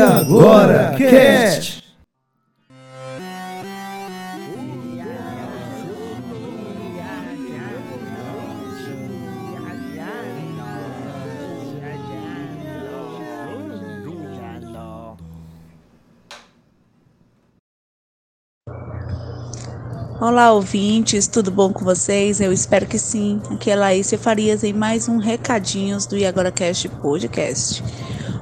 agora, Cast! Olá, ouvintes, tudo bom com vocês? Eu espero que sim. Aqui é Laís Farias em mais um Recadinhos do Iagora Cast Podcast.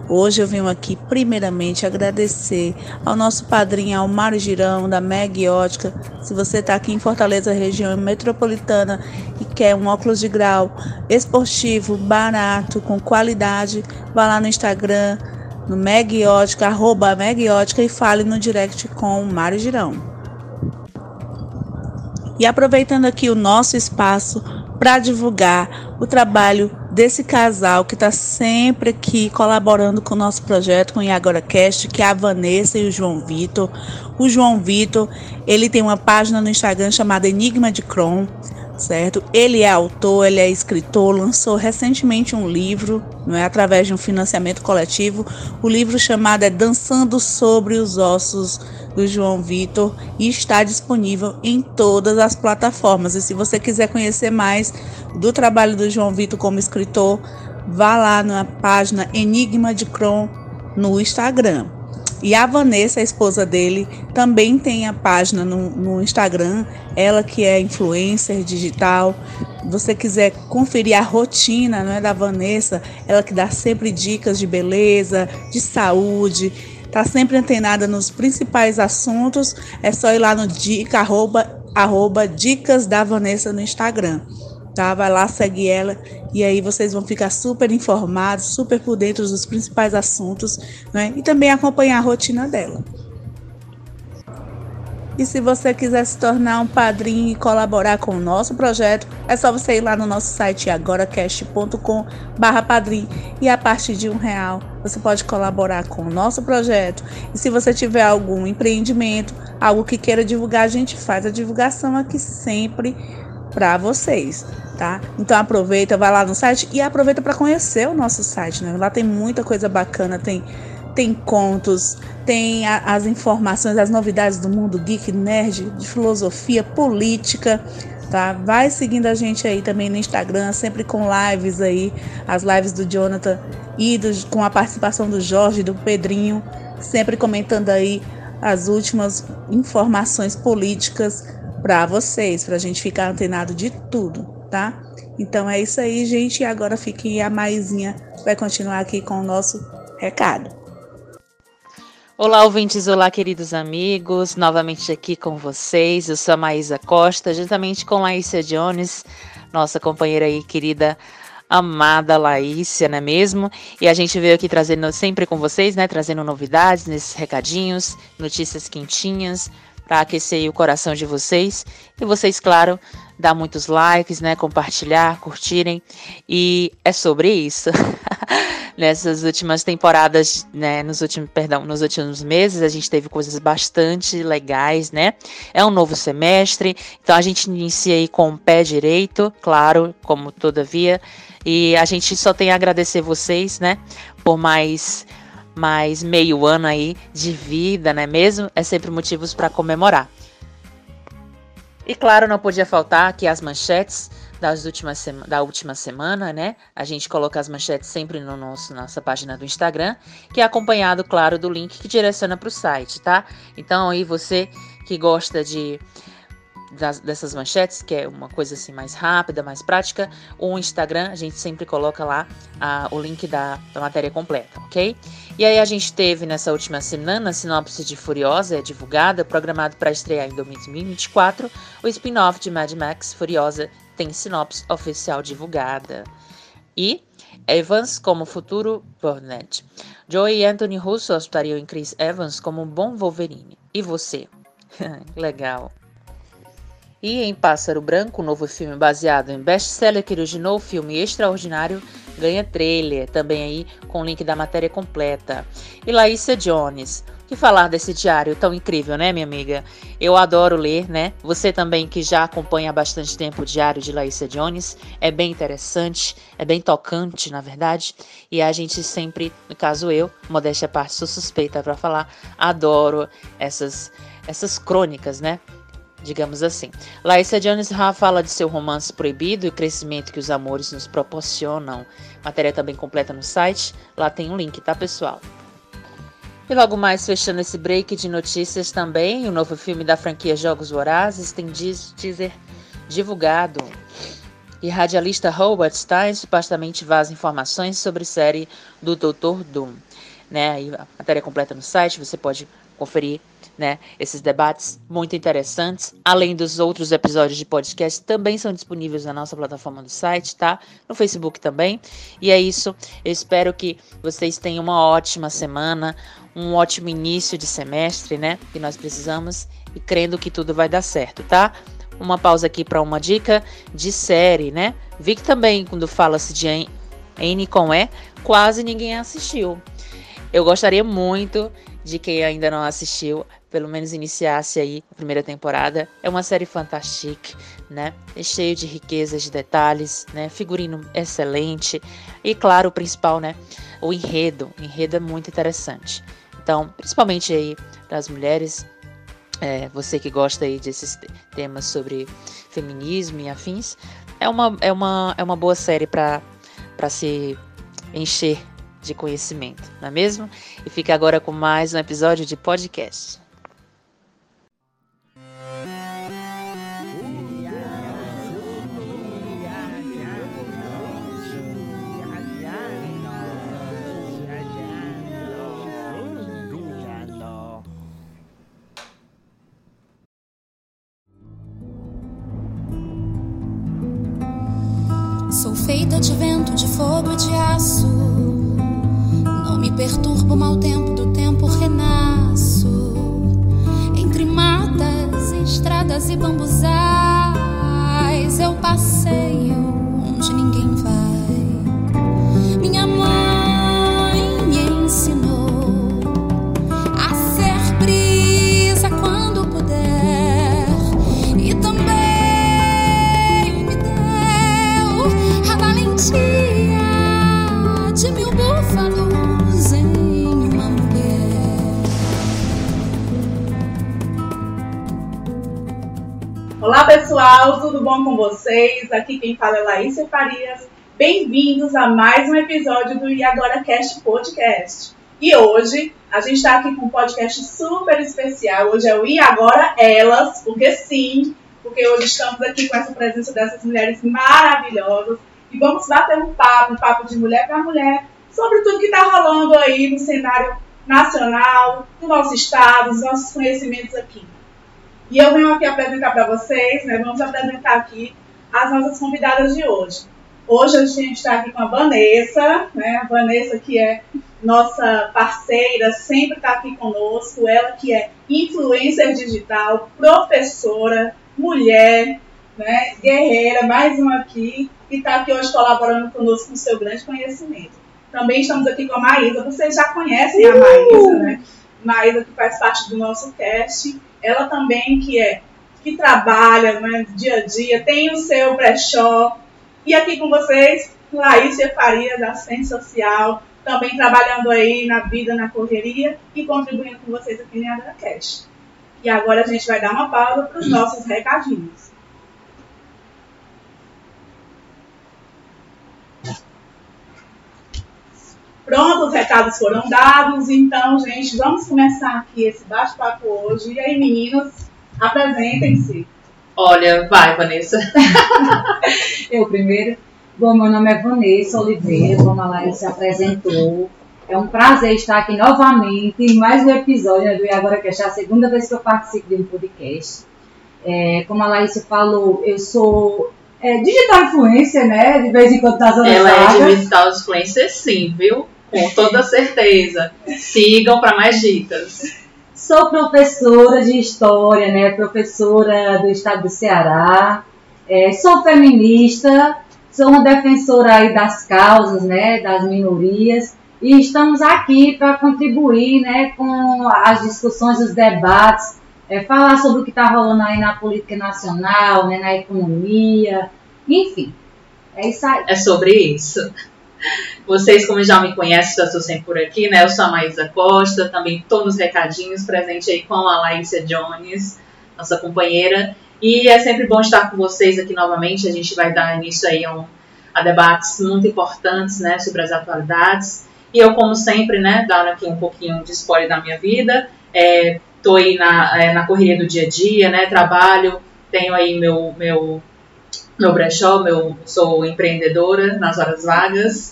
Hoje eu venho aqui, primeiramente, agradecer ao nosso padrinho Almário Girão, da Meg Ótica. Se você está aqui em Fortaleza, região metropolitana, e quer um óculos de grau esportivo, barato, com qualidade, vá lá no Instagram, no Meg Ótica, arroba Meg Ótica, e fale no direct com o Mário Girão. E aproveitando aqui o nosso espaço para divulgar o trabalho desse casal que está sempre aqui colaborando com o nosso projeto, com o Agora Cast, que é a Vanessa e o João Vitor. O João Vitor, ele tem uma página no Instagram chamada Enigma de Chrome, certo? Ele é autor, ele é escritor, lançou recentemente um livro, não é através de um financiamento coletivo. O livro chamado é Dançando sobre os Ossos do João Vitor e está disponível em todas as plataformas. E se você quiser conhecer mais do trabalho do João Vitor como escritor, vá lá na página Enigma de Cron no Instagram. E a Vanessa, a esposa dele, também tem a página no, no Instagram, ela que é influencer digital. Você quiser conferir a rotina não é, da Vanessa, ela que dá sempre dicas de beleza, de saúde, tá sempre antenada nos principais assuntos, é só ir lá no dica, arroba, arroba dicas da Vanessa no Instagram. Tá? Vai lá, segue ela e aí vocês vão ficar super informados, super por dentro dos principais assuntos, né? E também acompanhar a rotina dela. E se você quiser se tornar um padrinho e colaborar com o nosso projeto, é só você ir lá no nosso site agoracast.com barra e a partir de um real você pode colaborar com o nosso projeto. E se você tiver algum empreendimento, algo que queira divulgar, a gente faz a divulgação aqui sempre para vocês, tá? Então aproveita, vai lá no site e aproveita para conhecer o nosso site, né? Lá tem muita coisa bacana, tem tem contos, tem a, as informações, as novidades do mundo geek, nerd, de filosofia, política, tá? Vai seguindo a gente aí também no Instagram, sempre com lives aí, as lives do Jonathan e do, com a participação do Jorge, do Pedrinho, sempre comentando aí as últimas informações políticas para vocês, para a gente ficar antenado de tudo, tá? Então é isso aí, gente. E agora fiquem a Maisinha vai continuar aqui com o nosso recado. Olá, ouvintes, olá, queridos amigos, novamente aqui com vocês. Eu sou a Maísa Costa, juntamente com Laícia Jones, nossa companheira aí, querida, amada Laícia, não é mesmo? E a gente veio aqui trazendo sempre com vocês, né? Trazendo novidades nesses recadinhos, notícias quentinhas, para aquecer o coração de vocês. E vocês, claro, dar muitos likes, né? Compartilhar, curtirem. E é sobre isso. nessas últimas temporadas, né, nos últimos, perdão, nos últimos meses, a gente teve coisas bastante legais, né? É um novo semestre, então a gente inicia aí com o pé direito, claro, como todavia, e a gente só tem a agradecer vocês, né, por mais mais meio ano aí de vida, né mesmo? É sempre motivos para comemorar. E claro, não podia faltar aqui as manchetes das últimas da última semana, né? A gente coloca as manchetes sempre no nosso nossa página do Instagram, que é acompanhado, claro, do link que direciona para o site, tá? Então aí você que gosta de das, dessas manchetes, que é uma coisa assim mais rápida, mais prática, o Instagram, a gente sempre coloca lá a, o link da, da matéria completa, ok? E aí a gente teve nessa última semana a sinopse de Furiosa é divulgada, programado para estrear em 2024, o spin-off de Mad Max Furiosa tem sinopse oficial divulgada. E Evans como futuro Burnett. Joey e Anthony Russo optariam em Chris Evans como um bom Wolverine. E você? Legal. E em Pássaro Branco, novo filme baseado em best-seller que originou o filme Extraordinário, ganha trailer, também aí com o link da matéria completa. E Laísa Jones, que falar desse diário tão incrível, né, minha amiga? Eu adoro ler, né? Você também que já acompanha há bastante tempo o diário de Laísa Jones, é bem interessante, é bem tocante, na verdade. E a gente sempre, no caso eu, modéstia à parte, sou suspeita para falar, adoro essas essas crônicas, né? Digamos assim. Laísa Jones fala de seu romance proibido e crescimento que os amores nos proporcionam. Matéria também completa no site, lá tem um link, tá pessoal? E logo mais, fechando esse break de notícias também, o novo filme da franquia Jogos Vorazes tem teaser divulgado. E radialista Robert Stein supostamente vaza informações sobre série do Dr. Doom. Né? a matéria completa no site, você pode conferir né, esses debates muito interessantes. Além dos outros episódios de podcast, também são disponíveis na nossa plataforma do site, tá? No Facebook também. E é isso. Eu espero que vocês tenham uma ótima semana, um ótimo início de semestre, né? Que nós precisamos e crendo que tudo vai dar certo, tá? Uma pausa aqui para uma dica de série, né? Vi que também quando fala-se de N com E, quase ninguém assistiu. Eu gostaria muito de quem ainda não assistiu, pelo menos iniciasse aí a primeira temporada. É uma série fantástica, né? É cheio de riquezas de detalhes, né? Figurino excelente e claro, o principal, né? O enredo. O enredo é muito interessante. Então, principalmente aí das mulheres, é, você que gosta aí desses temas sobre feminismo e afins, é uma, é uma, é uma boa série para se encher de conhecimento, não é mesmo? E fica agora com mais um episódio de podcast. Sou feita de vento, de fogo e de aço. Não me perturba o mau tempo, do tempo renasço. Entre matas, estradas e bambuzais, eu passeio onde ninguém Olá pessoal, tudo bom com vocês? Aqui quem fala é Laísa Farias. Bem-vindos a mais um episódio do E Agora Cast Podcast. E hoje a gente está aqui com um podcast super especial. Hoje é o E Agora Elas, porque sim, porque hoje estamos aqui com essa presença dessas mulheres maravilhosas e vamos bater um papo, um papo de mulher para mulher, sobre tudo que está rolando aí no cenário nacional, do nosso estado, os nossos conhecimentos aqui. E eu venho aqui apresentar para vocês, né? Vamos apresentar aqui as nossas convidadas de hoje. Hoje a gente está aqui com a Vanessa, né? A Vanessa que é nossa parceira, sempre está aqui conosco. Ela que é influencer digital, professora, mulher, né? Guerreira, mais uma aqui, e está aqui hoje colaborando conosco com seu grande conhecimento. Também estamos aqui com a Maísa. Vocês já conhecem a Maísa, né? Maísa que faz parte do nosso cast. Ela também que é que trabalha né, dia a dia, tem o seu brechó. E aqui com vocês, Laísia Faria, da Assistente Social, também trabalhando aí na vida, na correria e contribuindo com vocês aqui no AgraCast. E agora a gente vai dar uma pausa para os nossos recadinhos. Pronto, os recados foram dados, então, gente, vamos começar aqui esse bate-papo hoje. E aí, meninas, apresentem-se. Olha, vai, Vanessa. Eu primeiro. Bom, meu nome é Vanessa Oliveira, como a Laís se apresentou. É um prazer estar aqui novamente em mais um episódio do E Agora Que é a segunda vez que eu participo de um podcast. É, como a Laís falou, eu sou é, digital influencer, né? De vez em quando nas horas Ela é digital influencer, sim, viu? Com toda certeza. Sigam para mais dicas. Sou professora de história, né? Professora do estado do Ceará. É, sou feminista, sou uma defensora aí das causas, né? Das minorias. e estamos aqui para contribuir né, com as discussões, os debates, é, falar sobre o que está rolando aí na política nacional, né, na economia, enfim. É isso aí. É sobre isso. Vocês, como já me conhecem, já estou sempre por aqui, né? Eu sou a Maísa Costa, também estou nos recadinhos, presente aí com a Laísa Jones, nossa companheira. E é sempre bom estar com vocês aqui novamente. A gente vai dar início aí a, um, a debates muito importantes, né, sobre as atualidades. E eu, como sempre, né, dando aqui um pouquinho de spoiler da minha vida, estou é, aí na, é, na correria do dia a dia, né, trabalho, tenho aí meu, meu, meu brechó, meu, sou empreendedora nas horas vagas,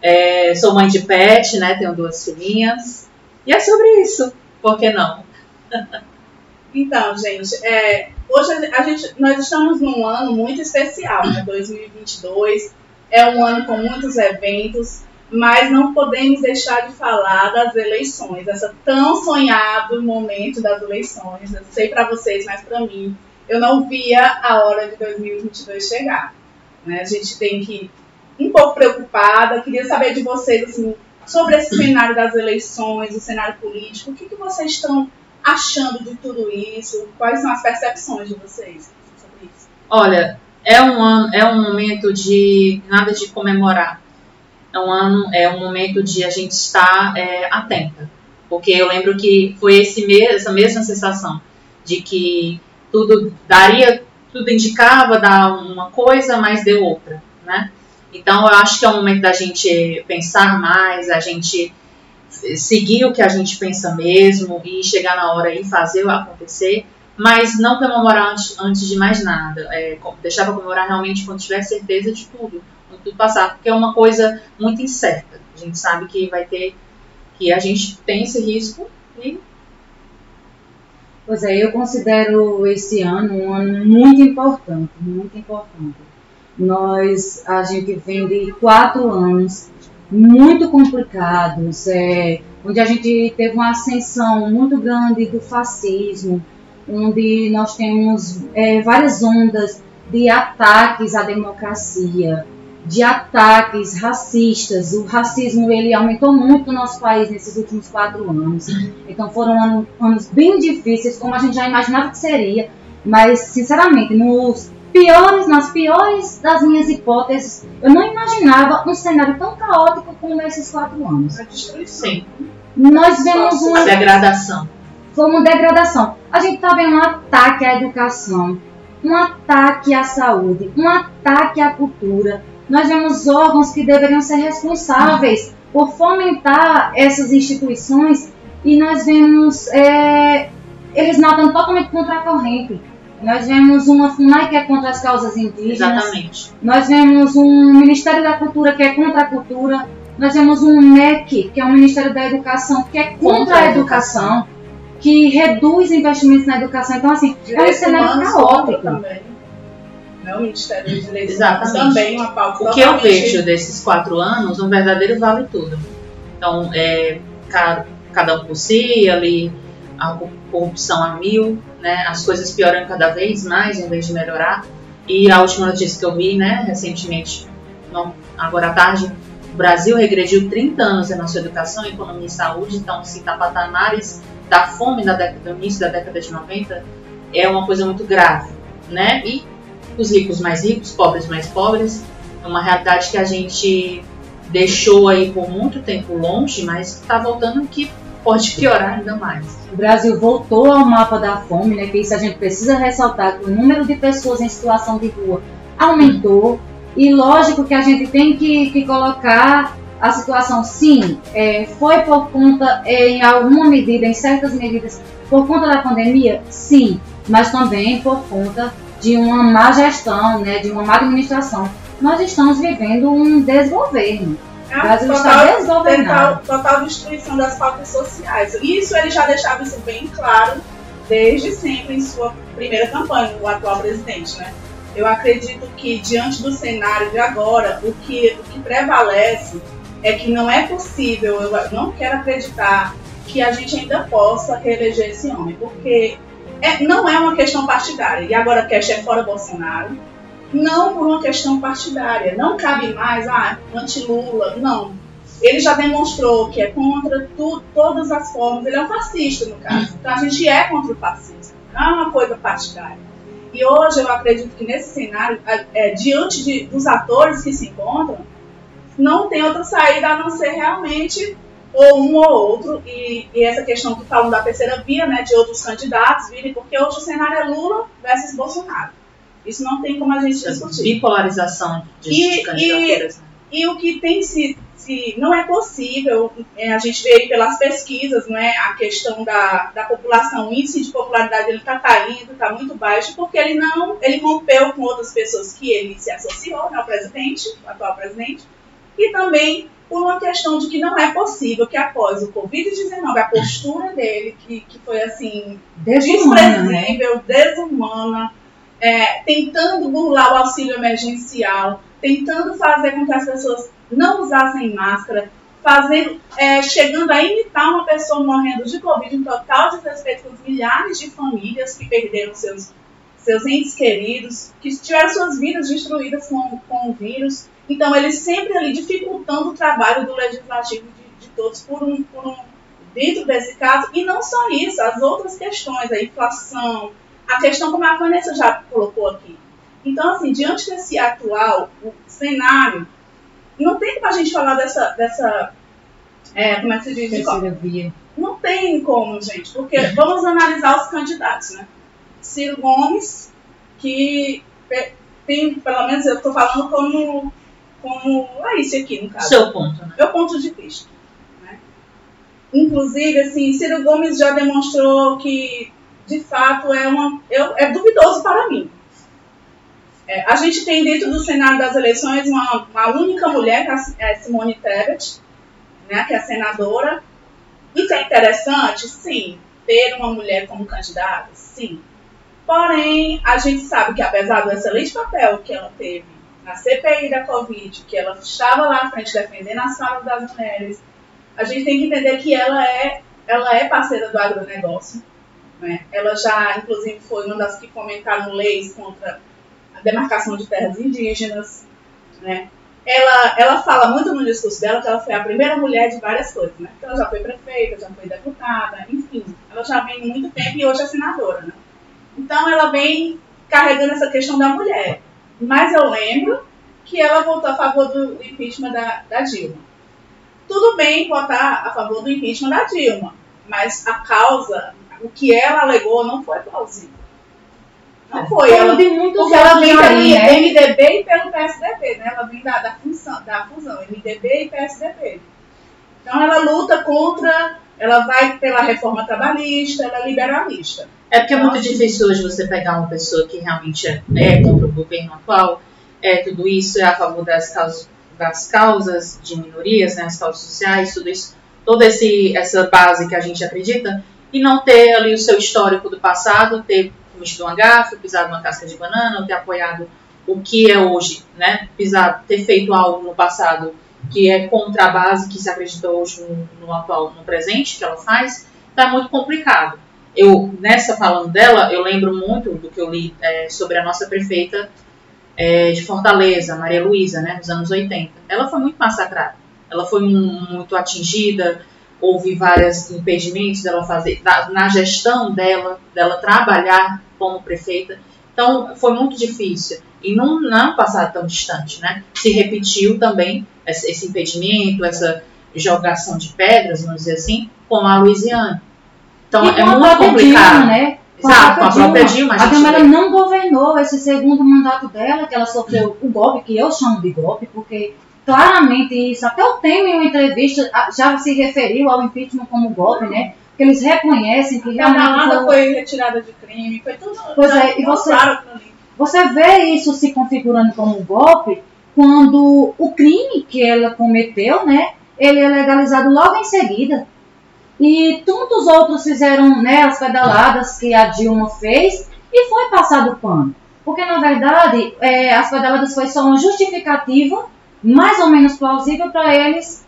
é, sou mãe de pet, né, tenho duas filhinhas, e é sobre isso, por que não? Então, gente, é, hoje a gente, nós estamos num ano muito especial, né? 2022 é um ano com muitos eventos, mas não podemos deixar de falar das eleições, essa tão sonhado momento das eleições. Eu sei para vocês, mas para mim, eu não via a hora de 2022 chegar. Né? A gente tem que um pouco preocupada. Queria saber de vocês assim sobre esse cenário das eleições, o cenário político. O que, que vocês estão achando de tudo isso? Quais são as percepções de vocês sobre isso? Olha, é um ano, é um momento de nada de comemorar. É um ano, é um momento de a gente estar é, atenta, porque eu lembro que foi esse essa mesma sensação de que tudo daria, tudo indicava dar uma coisa, mas deu outra, né? Então eu acho que é o momento da gente pensar mais, a gente seguir o que a gente pensa mesmo e chegar na hora e fazer acontecer, mas não comemorar antes, antes de mais nada. É, deixar para comemorar realmente quando tiver certeza de tudo, quando tudo passar, porque é uma coisa muito incerta. A gente sabe que vai ter, que a gente tem esse risco e. Pois é, eu considero esse ano um ano muito importante, muito importante. Nós, a gente vem de quatro anos muito complicados, é, onde a gente teve uma ascensão muito grande do fascismo, onde nós temos é, várias ondas de ataques à democracia, de ataques racistas. O racismo ele aumentou muito no nosso país nesses últimos quatro anos. Então foram anos, anos bem difíceis, como a gente já imaginava que seria. Mas, sinceramente, nos piores, nas piores das minhas hipóteses, eu não imaginava um cenário tão caótico como esses quatro anos. A destruição. Nós vemos uma. Degradação. Foi uma degradação. A gente está vendo um ataque à educação, um ataque à saúde, um ataque à cultura. Nós vemos órgãos que deveriam ser responsáveis por fomentar essas instituições e nós vemos é, eles nadam totalmente contra a corrente nós vemos uma FUNAI que é contra as causas indígenas. Exatamente. Nós vemos um Ministério da Cultura que é contra a cultura. Nós vemos um MEC, que é o Ministério da Educação, que é contra, contra a educação, educação, que reduz investimentos na educação. Então, assim, é um cenário caótico. Também. Não, o Ministério dos Direitos Humanos também uma pauta O que eu vejo desses quatro anos, um verdadeiro vale tudo. Então, é, cada um por si, ali, a corrupção a mil, né, as coisas pioram cada vez mais em vez de melhorar. E a última notícia que eu vi, né, recentemente, não, agora à tarde, o Brasil regrediu 30 anos na sua educação, economia e saúde, então se está patamares da fome da década, do início da década de 90 é uma coisa muito grave, né? E os ricos mais ricos, pobres mais pobres, é uma realidade que a gente deixou aí por muito tempo longe, mas está voltando que pode piorar ainda mais. O Brasil voltou ao mapa da fome, né, que isso a gente precisa ressaltar, que o número de pessoas em situação de rua aumentou, e lógico que a gente tem que, que colocar a situação, sim, é, foi por conta, é, em alguma medida, em certas medidas, por conta da pandemia, sim, mas também por conta de uma má gestão, né, de uma má administração. Nós estamos vivendo um desgoverno. O Brasil total, está desordenado. Total, total destruição das pautas sociais. Isso ele já deixava isso bem claro desde sempre em sua primeira campanha, o atual presidente, né? Eu acredito que diante do cenário de agora, o que, o que prevalece é que não é possível, eu não quero acreditar que a gente ainda possa reeleger esse homem, porque é, não é uma questão partidária. E agora que é fora Bolsonaro, não por uma questão partidária. Não cabe mais, ah, anti-Lula. Não. ele já demonstrou que é contra tu, todas as formas, ele é um fascista, no caso. Então a gente é contra o fascismo, não é uma coisa partidária. E hoje eu acredito que nesse cenário, é, diante de, dos atores que se encontram, não tem outra saída a não ser realmente ou um ou outro, e, e, essa questão que falam da terceira via, né, de outros candidatos virem, porque hoje o cenário é Lula versus Bolsonaro. Isso não tem como a gente discutir. Bipolarização de, e, de candidaturas. E, né? e o que tem se, se não é possível, é, a gente vê aí pelas pesquisas, não é, a questão da, da população, o índice de popularidade ele está caindo, está muito baixo, porque ele não, ele rompeu com outras pessoas que ele se associou, né, o presidente, o atual presidente, e também por uma questão de que não é possível que após o Covid-19, a postura dele, que, que foi assim, desumana, desprezível, né? desumana, é, tentando burlar o auxílio emergencial, tentando fazer com que as pessoas não usassem máscara, fazendo, é, chegando a imitar uma pessoa morrendo de Covid em total desrespeito com os milhares de famílias que perderam seus, seus entes queridos, que tiveram suas vidas destruídas com, com o vírus. Então, ele sempre ali dificultando o trabalho do legislativo de, de todos por um, por um, dentro desse caso. E não só isso, as outras questões, a inflação, a questão como a Vanessa já colocou aqui. Então, assim, diante desse atual cenário, não tem como a gente falar dessa, dessa é, como é que se diz? Terceira via. Não tem como, gente, porque vamos analisar os candidatos, né? Ciro Gomes, que tem, pelo menos eu estou falando como como é isso aqui, no caso. Seu ponto, né? Meu ponto de vista. Né? Inclusive, assim, Ciro Gomes já demonstrou que, de fato, é, uma, é, é duvidoso para mim. É, a gente tem dentro do Senado das eleições uma, uma única mulher, que é Simone Tebet, né, que é senadora. Isso é interessante? Sim. Ter uma mulher como candidata? Sim. Porém, a gente sabe que apesar do excelente papel que ela teve na CPI da Covid, que ela estava lá à frente defendendo as falas das mulheres, a gente tem que entender que ela é, ela é parceira do agronegócio. Né? Ela já, inclusive, foi uma das que comentaram leis contra a demarcação de terras indígenas. Né? Ela, ela fala muito no discurso dela que ela foi a primeira mulher de várias coisas. Né? Então, ela já foi prefeita, já foi deputada, enfim. Ela já vem muito tempo e hoje é senadora. Né? Então, ela vem carregando essa questão da mulher. Mas eu lembro que ela votou a favor do impeachment da, da Dilma. Tudo bem votar a favor do impeachment da Dilma, mas a causa, o que ela alegou, não foi plausível. Não foi. Ela, de muitos porque ela vem pelo né? MDB e pelo PSDB, né? Ela vem da, da, função, da fusão, MDB e PSDB. Então ela luta contra, ela vai pela reforma trabalhista, ela é liberalista. É porque é muito difícil hoje você pegar uma pessoa que realmente é, é contra o governo atual, é tudo isso, é a favor das causas, das causas de minorias, né, as causas sociais, tudo isso, toda esse, essa base que a gente acredita, e não ter ali o seu histórico do passado, ter cometido uma gafe, pisado uma casca de banana, ou ter apoiado o que é hoje, né, pisado, ter feito algo no passado que é contra a base que se acredita hoje no, no atual, no presente, que ela faz, está muito complicado eu nessa falando dela, eu lembro muito do que eu li é, sobre a nossa prefeita é, de Fortaleza, Maria Luísa, né, nos anos 80. Ela foi muito massacrada, ela foi muito atingida, houve vários impedimentos dela fazer, da, na gestão dela, dela trabalhar como prefeita. Então, foi muito difícil. E não, não passado tão distante, né? Se repetiu também esse, impedimento, essa jogação de pedras, vamos dizer assim, com a Louisiana. Então e é muito complicado. Dilma, né? Com Exato, a própria Dilma. A, a Dilma ela não governou esse segundo mandato dela, que ela sofreu o golpe, que eu chamo de golpe, porque claramente isso, até o Temer em uma entrevista já se referiu ao impeachment como golpe, né? Porque eles reconhecem que realmente. A foi... foi retirada de crime, foi tudo. Pois é, e você, você vê isso se configurando como golpe quando o crime que ela cometeu, né? Ele é legalizado logo em seguida. E tantos outros fizeram né, as pedaladas que a Dilma fez e foi passado pano. Porque, na verdade, é, as pedaladas foi só uma justificativa mais ou menos plausível para eles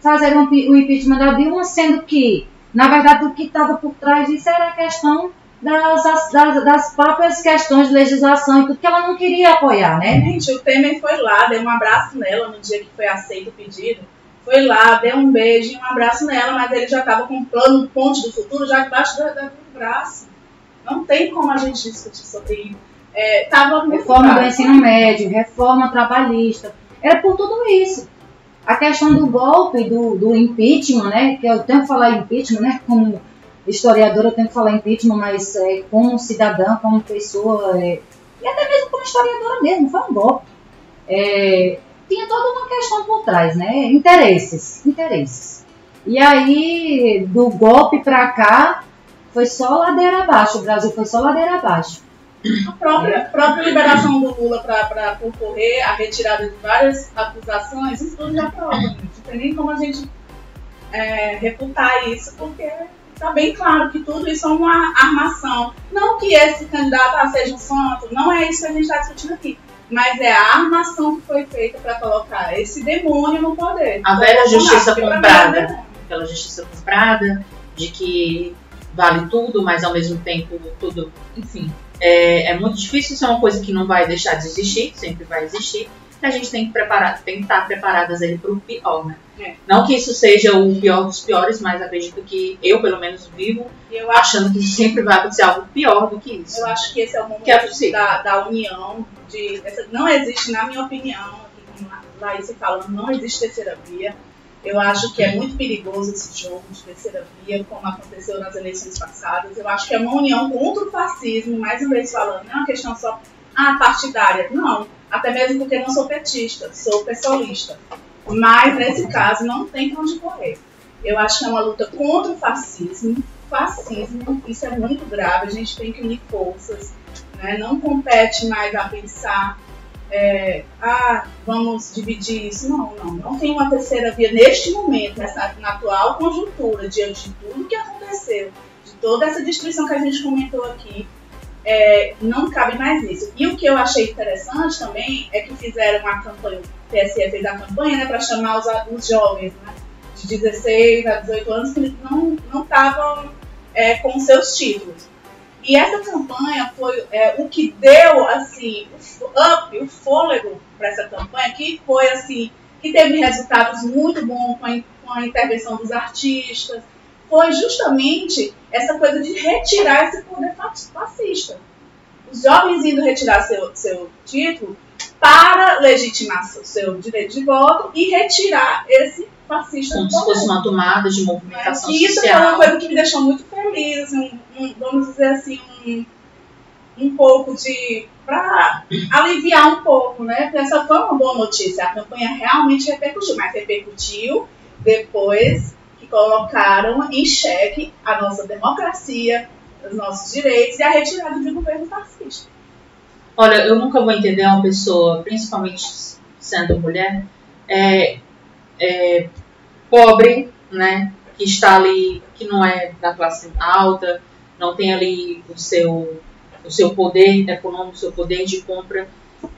fazerem o impeachment da Dilma, sendo que, na verdade, o que estava por trás disso era a questão das, das, das, próprias questões de legislação e tudo que ela não queria apoiar, né? Gente, o Temer foi lá, deu um abraço nela no dia que foi aceito o pedido foi lá, deu um beijo e um abraço nela, mas ele já estava com um plano ponte do futuro já debaixo do, do braço. Não tem como a gente discutir sobre isso. É, tava reforma do ensino médio, reforma trabalhista. Era por tudo isso. A questão do golpe, do, do impeachment, né? Que eu tenho que falar impeachment, né? Como historiadora eu tenho que falar impeachment, mas é, como cidadã, como pessoa, é, e até mesmo como historiadora mesmo, foi um golpe. É, tinha toda uma questão por trás, né? Interesses, interesses. E aí, do golpe para cá, foi só ladeira abaixo. O Brasil foi só ladeira abaixo. A própria, própria liberação do Lula para concorrer, a retirada de várias acusações, isso tudo já prova. Não tem nem como a gente é, refutar isso, porque está bem claro que tudo isso é uma armação. Não que esse candidato ah, seja um santo, não é isso que a gente está discutindo aqui. Mas é a armação que foi feita para colocar esse demônio no poder. A velha justiça comprada. Aquela justiça comprada, de que vale tudo, mas ao mesmo tempo tudo, enfim. É, é muito difícil, isso é uma coisa que não vai deixar de existir, sempre vai existir a gente tem que, preparar, tem que estar preparadas aí para o pior, né? É. Não que isso seja o pior dos piores, mas acredito que eu, pelo menos, vivo eu achando que sempre vai acontecer algo pior do que isso. Eu acho que esse é o momento é da, da união. De, essa, não existe, na minha opinião, aqui como a Laís falando, não existe terceira via. Eu acho que é muito perigoso esse jogo de terceira via, como aconteceu nas eleições passadas. Eu acho que é uma união contra o fascismo, mais uma vez falando, não é uma questão só ah, partidária. Não até mesmo porque não sou petista, sou pessoalista. Mas nesse caso não tem para onde correr. Eu acho que é uma luta contra o fascismo. Fascismo, isso é muito grave, a gente tem que unir forças. Né? Não compete mais a pensar, é, ah, vamos dividir isso. Não, não. Não tem uma terceira via neste momento, nessa, na atual conjuntura, diante de tudo que aconteceu, de toda essa destruição que a gente comentou aqui é, não cabe mais isso. E o que eu achei interessante também é que fizeram a campanha, o TSE fez a campanha né, para chamar os, os jovens né, de 16 a 18 anos que não estavam é, com seus títulos. E essa campanha foi é, o que deu assim o up, o fôlego para essa campanha, que foi assim, que teve resultados muito bons com a, com a intervenção dos artistas, foi justamente essa coisa de retirar esse poder fascista. Os jovens indo retirar seu, seu título para legitimar seu, seu direito de voto e retirar esse fascista Como se fosse uma tomada de movimentação é, social. Isso foi uma coisa que me deixou muito feliz, assim, um, vamos dizer assim, um, um pouco de. para aliviar um pouco, né? Porque essa foi uma boa notícia. A campanha realmente repercutiu, mas repercutiu depois colocaram em xeque a nossa democracia, os nossos direitos e a retirada de governo fascista. Olha, eu nunca vou entender uma pessoa, principalmente sendo mulher, é, é, pobre, né, que está ali, que não é da classe alta, não tem ali o seu, o seu poder econômico, o seu poder de compra,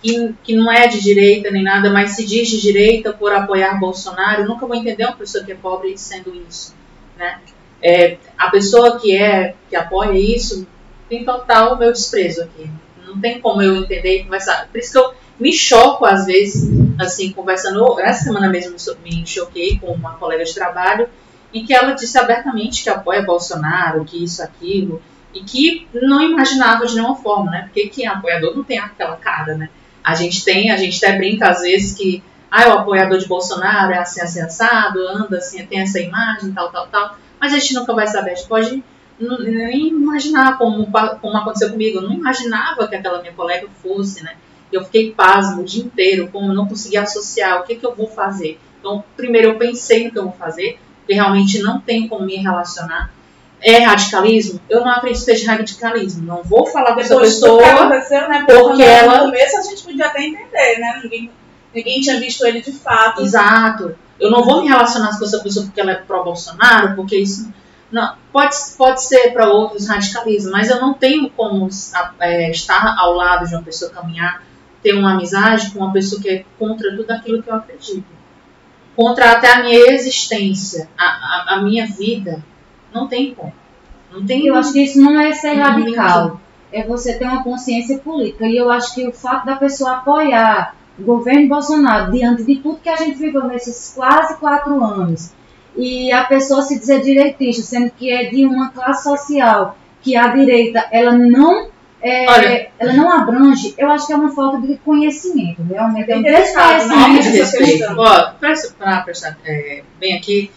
que, que não é de direita nem nada, mas se diz de direita por apoiar Bolsonaro, nunca vou entender uma pessoa que é pobre sendo isso, né? É, a pessoa que é que apoia isso tem total meu desprezo aqui. Não tem como eu entender e conversar. Por isso que eu me choco às vezes, assim, conversando. Essa semana mesmo me choquei com uma colega de trabalho em que ela disse abertamente que apoia Bolsonaro, que isso, aquilo e que não imaginava de nenhuma forma, né? Porque quem é apoiador não tem aquela cara, né? A gente tem, a gente até brinca às vezes que ah, o apoiador de Bolsonaro é assim, assado, anda assim, tem essa imagem, tal, tal, tal. Mas a gente nunca vai saber, a gente pode nem imaginar como, como aconteceu comigo. Eu não imaginava que aquela minha colega fosse, né? Eu fiquei pasmo o dia inteiro, como não conseguia associar o que, que eu vou fazer. Então, primeiro eu pensei no que eu vou fazer, porque realmente não tem como me relacionar é radicalismo? Eu não acredito que seja radicalismo. Não vou falar com essa pessoa. né? Porque, porque ela. No começo a gente podia até entender, né? Ninguém, ninguém tinha visto ele de fato. Exato. Eu não vou me relacionar com essa pessoa porque ela é pró-Bolsonaro, porque isso. Não, pode, pode ser para outros radicalismo, mas eu não tenho como é, estar ao lado de uma pessoa, caminhar, ter uma amizade com uma pessoa que é contra tudo aquilo que eu acredito. Contra até a minha existência, a, a, a minha vida não tem como. Não tem eu acho que isso não é ser radical. É você ter uma consciência política. E eu acho que o fato da pessoa apoiar o governo Bolsonaro, diante de tudo que a gente viveu nesses quase quatro anos, e a pessoa se dizer direitista, sendo que é de uma classe social que a direita ela não é, Olha. ela não abrange, eu acho que é uma falta de conhecimento, realmente é um né? Desconhecimento. Presta para prestar é, bem aqui,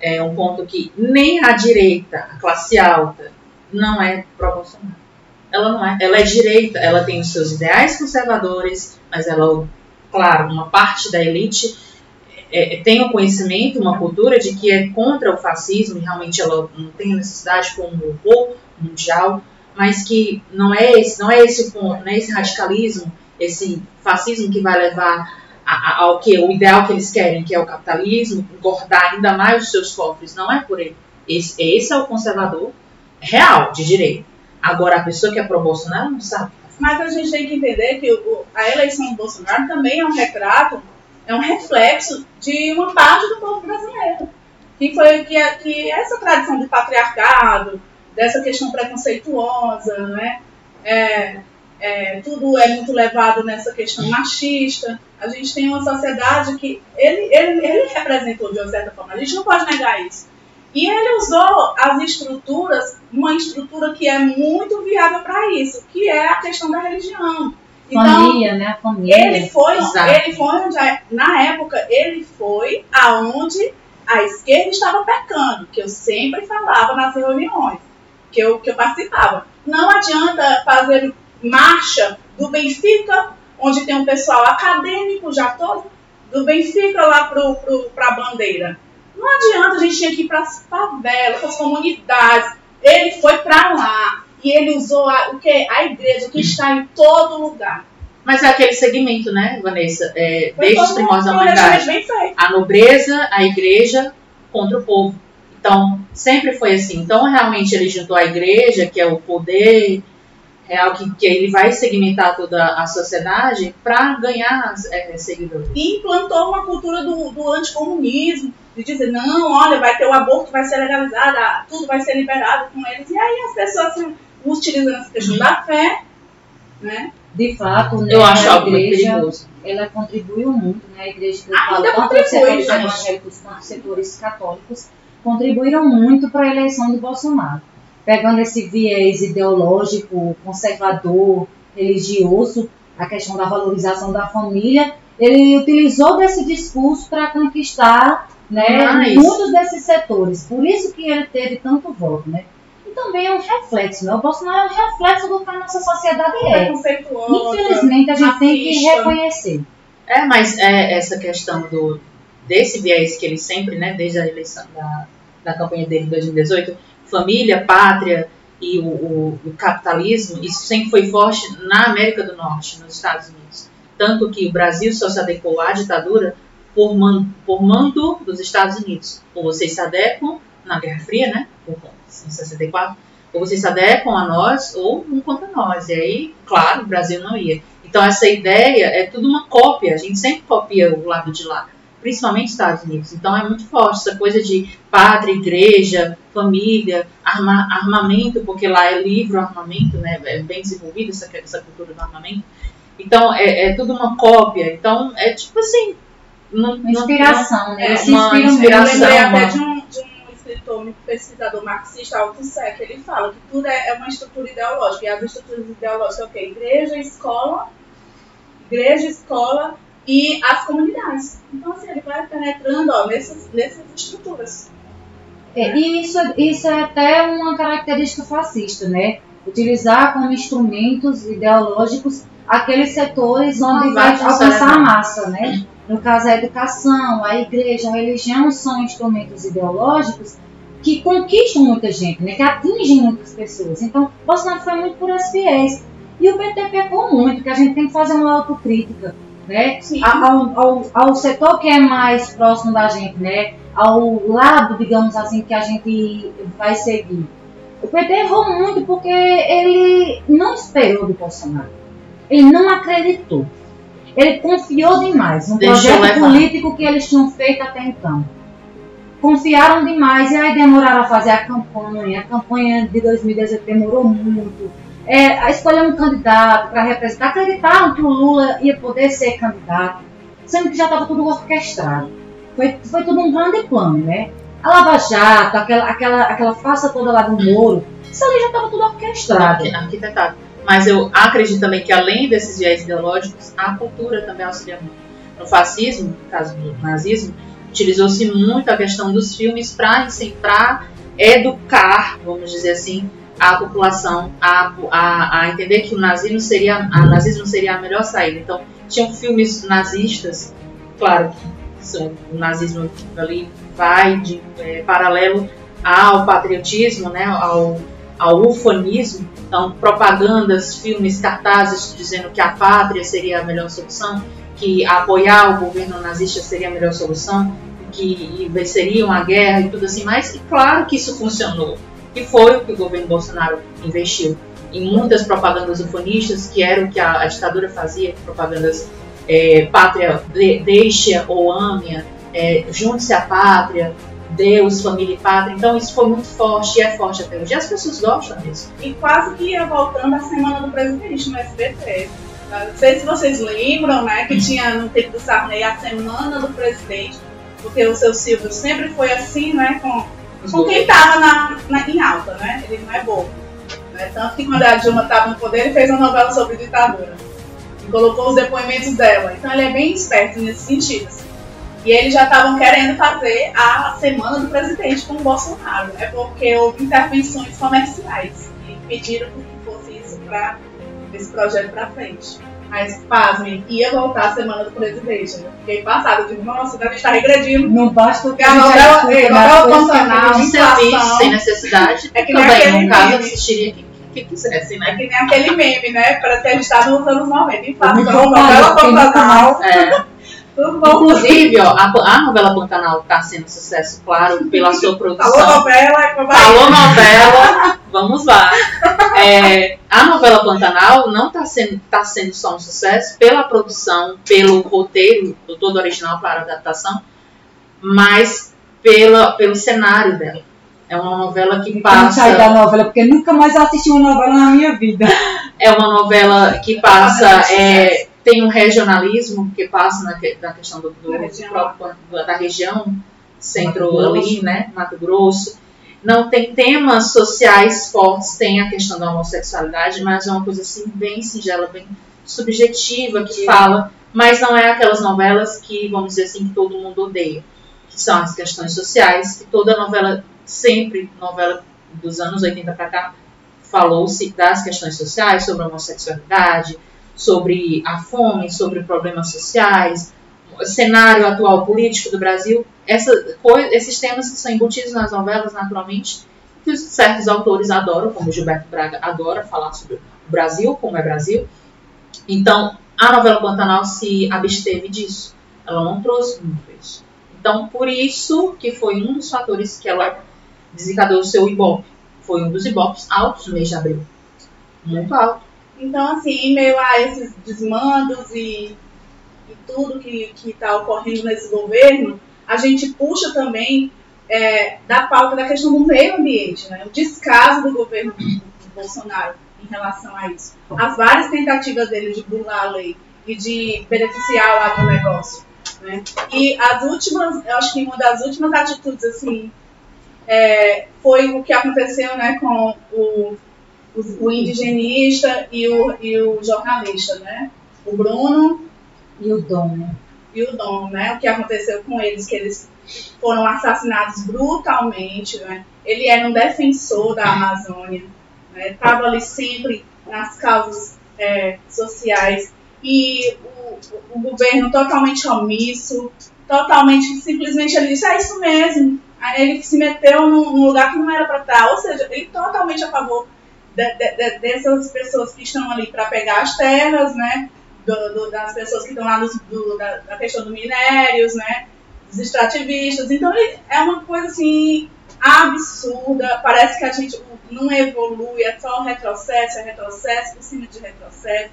é um ponto que nem a direita, a classe alta, não é pró-Bolsonaro. Ela não é. Ela é direita, ela tem os seus ideais conservadores, mas ela, claro, uma parte da elite é, tem o conhecimento, uma cultura de que é contra o fascismo, e realmente ela não tem necessidade como um horror mundial, mas que não é esse, não é esse ponto, não é esse radicalismo, esse fascismo que vai levar ao que o ideal que eles querem, que é o capitalismo, engordar ainda mais os seus cofres, não é por ele. Esse, esse é o conservador real, de direita. Agora, a pessoa que é pro-Bolsonaro não sabe. Mas a gente tem que entender que o- a eleição do Bolsonaro também é um retrato, é um reflexo de uma parte do povo brasileiro. Que foi que, a- que essa tradição de patriarcado, dessa questão preconceituosa, né? É, é, tudo é muito levado nessa questão machista. A gente tem uma sociedade que ele, ele, ele representou de uma certa forma. A gente não pode negar isso. E ele usou as estruturas, uma estrutura que é muito viável para isso, que é a questão da religião. Então, Família, né? A família. ele foi, Exato. ele foi onde, na época, ele foi aonde a esquerda estava pecando, que eu sempre falava nas reuniões que eu, que eu participava. Não adianta fazer marcha do Benfica, onde tem um pessoal acadêmico já todo, do Benfica lá pro, pra bandeira. Não adianta, a gente tinha que ir para as favelas, para as comunidades. Ele foi para lá e ele usou a, o que? A igreja, que está em todo lugar. Mas é aquele segmento, né, Vanessa? É, desde os primórdios da um humanidade. A nobreza, a igreja contra o povo. Então, sempre foi assim. Então, realmente, ele juntou a igreja, que é o poder real, que, que ele vai segmentar toda a sociedade para ganhar é, seguidores. e implantou uma cultura do, do anticomunismo, de dizer, não, olha, vai ter o aborto, vai ser legalizado, tudo vai ser liberado com eles. E aí as pessoas se utilizam essa questão da fé, né? De fato, né, Eu acho a algo igreja, perigoso. ela contribuiu muito, né? A igreja que eu falo, tanto os setores evangélicos quanto os setores católicos, contribuíram muito para a eleição do Bolsonaro. Pegando esse viés ideológico, conservador, religioso, a questão da valorização da família, ele utilizou desse discurso para conquistar né, Mas- muitos desses setores. Por isso que ele teve tanto voto, né? E também é um reflexo, né? O Bolsonaro é um reflexo do que a nossa sociedade é. Preconceituosa. Infelizmente, a gente tem que racista. reconhecer. É, mas é essa questão do desse viés que ele sempre, né, desde a eleição da, da campanha dele em 2018, família, pátria e o, o- o capitalismo, isso sempre foi forte na América do Norte, nos Estados Unidos. Tanto que o Brasil só se adequou à ditadura por, man, por mando dos Estados Unidos. Ou vocês se adequam na Guerra Fria, né, em 64, ou vocês se adequam a nós ou um contra nós. E aí, claro, o Brasil não ia. Então essa ideia é tudo uma cópia, a gente sempre copia o lado de lá, principalmente Estados Unidos. Então é muito forte essa coisa de pátria, igreja, família, arma- armamento, porque lá é livre o armamento, né? É bem desenvolvida essa, essa cultura do armamento. Então é, é tudo uma cópia. Então é tipo assim. Não, Uma inspiração, né? É, se uma Eu inspiração. mesmo. lembrei até de um, de um escritor, um pesquisador marxista, Althusser, que ele fala que tudo é, é uma estrutura ideológica. E as estruturas ideológicas é o quê? Igreja, escola, igreja, escola e as comunidades. Então, assim, ele vai penetrando ó, nessas, nessas estruturas. É, e isso, isso é até uma característica fascista, né? Utilizar como instrumentos ideológicos aqueles setores onde vai alcançar a massa, né? No caso, a educação, a igreja, a religião são instrumentos ideológicos que conquistam muita gente, né? Que atingem muitas pessoas. Então, Bolsonaro foi muito por esse viés. E o PT pecou muito, porque a gente tem que fazer uma autocrítica, né? Ao, ao, ao setor que é mais próximo da gente, né? Ao lado, digamos assim, que a gente vai seguir. O PT errou muito porque ele não esperou do Bolsonaro. Ele não acreditou. Ele confiou demais no Deixou projeto levar. político que eles tinham feito até então. Confiaram demais e aí demoraram a fazer a campanha. A campanha de 2018 demorou muito. É, escolher um candidato para representar, acreditaram que o Lula ia poder ser candidato, sendo que já estava tudo orquestrado. Foi, foi tudo um grande plano, né? A Lava Jato, aquela, aquela, aquela farsa toda lá do Moro, isso ali já estava tudo orquestrado. Arquitetado. Mas eu acredito também que além desses viés ideológicos, a cultura também auxilia muito. No fascismo, no caso do nazismo, utilizou-se muito a questão dos filmes para educar, vamos dizer assim, a população a, a, a, entender que o nazismo seria, a nazismo seria a melhor saída. Então, tinham filmes nazistas, claro que o nazismo ali vai de é, paralelo ao patriotismo, né, ao, ao ufanismo, então propagandas, filmes, cartazes dizendo que a pátria seria a melhor solução, que apoiar o governo nazista seria a melhor solução, que venceriam a guerra e tudo assim mais, e claro que isso funcionou, e foi o que o governo Bolsonaro investiu em muitas propagandas ufanistas, que era o que a, a ditadura fazia, propagandas é, pátria, de, deixa ou ame, é, junte-se à pátria, Deus, família e pátria. Então isso foi muito forte e é forte até hoje. E as pessoas gostam disso. E quase que ia voltando a semana do presidente no SBT. Não sei se vocês lembram, né, que tinha no tempo do Sarney a semana do presidente, porque o seu Silvio sempre foi assim, né, com, com quem estava na, na, em alta, né? Ele não é bobo. Né? Tanto que quando a Dilma estava no poder, ele fez uma novela sobre ditadura. E colocou os depoimentos dela. Então ele é bem esperto nesse sentido. Assim. E eles já estavam querendo fazer a semana do presidente com o Bolsonaro, né? Porque houve intervenções comerciais e pediram que fosse isso para esse projeto para frente. Mas, pasmem, ia voltar a semana do presidente. Né? Fiquei passada, eu digo, nossa, deve estar regredindo. Não basta o que a novela, a novela convencional, serviço sem necessidade. É que nem Também, aquele caso, assistiria quem que quisesse, né? É que nem aquele meme, né? Para ter estado nos anos 90. Inflação, novela convencional. É. Inclusive, ó, a, a, novela Pantanal está sendo sucesso, claro, pela sua produção. Falou novela, Falou novela, vamos lá. É, a novela Pantanal não está sendo, tá sendo só um sucesso pela produção, pelo roteiro, do todo original para a adaptação, mas pela, pelo cenário dela. É uma novela que passa. Não sair da novela, porque nunca mais assisti uma novela na minha vida. É uma novela que passa. É, tem um regionalismo que passa na, na questão do, do, do próprio, da região centro ali, né? Mato Grosso. Não tem temas sociais fortes, tem a questão da homossexualidade, mas é uma coisa assim bem singela, bem subjetiva, que fala, mas não é aquelas novelas que, vamos dizer assim, que todo mundo odeia, que são as questões sociais, que toda novela, sempre, novela dos anos 80 para cá, falou-se das questões sociais, sobre a homossexualidade, sobre a fome, sobre problemas sociais, cenário atual político do Brasil, essa, esses temas que são embutidos nas novelas naturalmente, que certos autores adoram, como Gilberto Braga adora falar sobre o Brasil, como é Brasil. Então, a novela Pantanal se absteve disso. Ela não trouxe muito isso. Então, por isso que foi um dos fatores que ela desencadeou o seu Ibope. Foi um dos Ibopes altos no mês de abril. Muito alto. Então, assim, em meio a esses desmandos e, e tudo que está ocorrendo nesse governo, a gente puxa também é, da pauta da questão do meio ambiente, né? o descaso do governo do Bolsonaro em relação a isso. As várias tentativas dele de burlar a lei e de beneficiar o agronegócio. Né? E as últimas, eu acho que uma das últimas atitudes, assim, é, foi o que aconteceu né, com o o, o indigenista e o, e o jornalista, né? O Bruno e o Dom? E o Dom, né? O que aconteceu com eles, que eles foram assassinados brutalmente, né? Ele era um defensor da Amazônia, estava né? ali sempre nas causas é, sociais e o, o, governo totalmente omisso, totalmente, simplesmente ele disse, é isso mesmo. Aí ele se meteu num, num lugar que não era para estar, ou seja, ele totalmente a favor de, de, dessas pessoas que estão ali para pegar as terras, né? Do, do, das pessoas que estão lá nos, do, da, da, questão dos minérios, né? Dos extrativistas. Então é uma coisa assim absurda. Parece que a gente não evolui, é só retrocesso, é retrocesso por cima de retrocesso.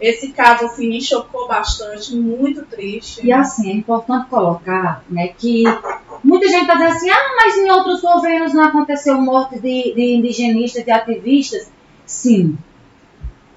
Esse caso assim me chocou bastante, muito triste. E assim, é importante colocar né, que muita gente está dizendo assim, ah, mas em outros governos não aconteceu morte de, de indigenistas, de ativistas. Sim,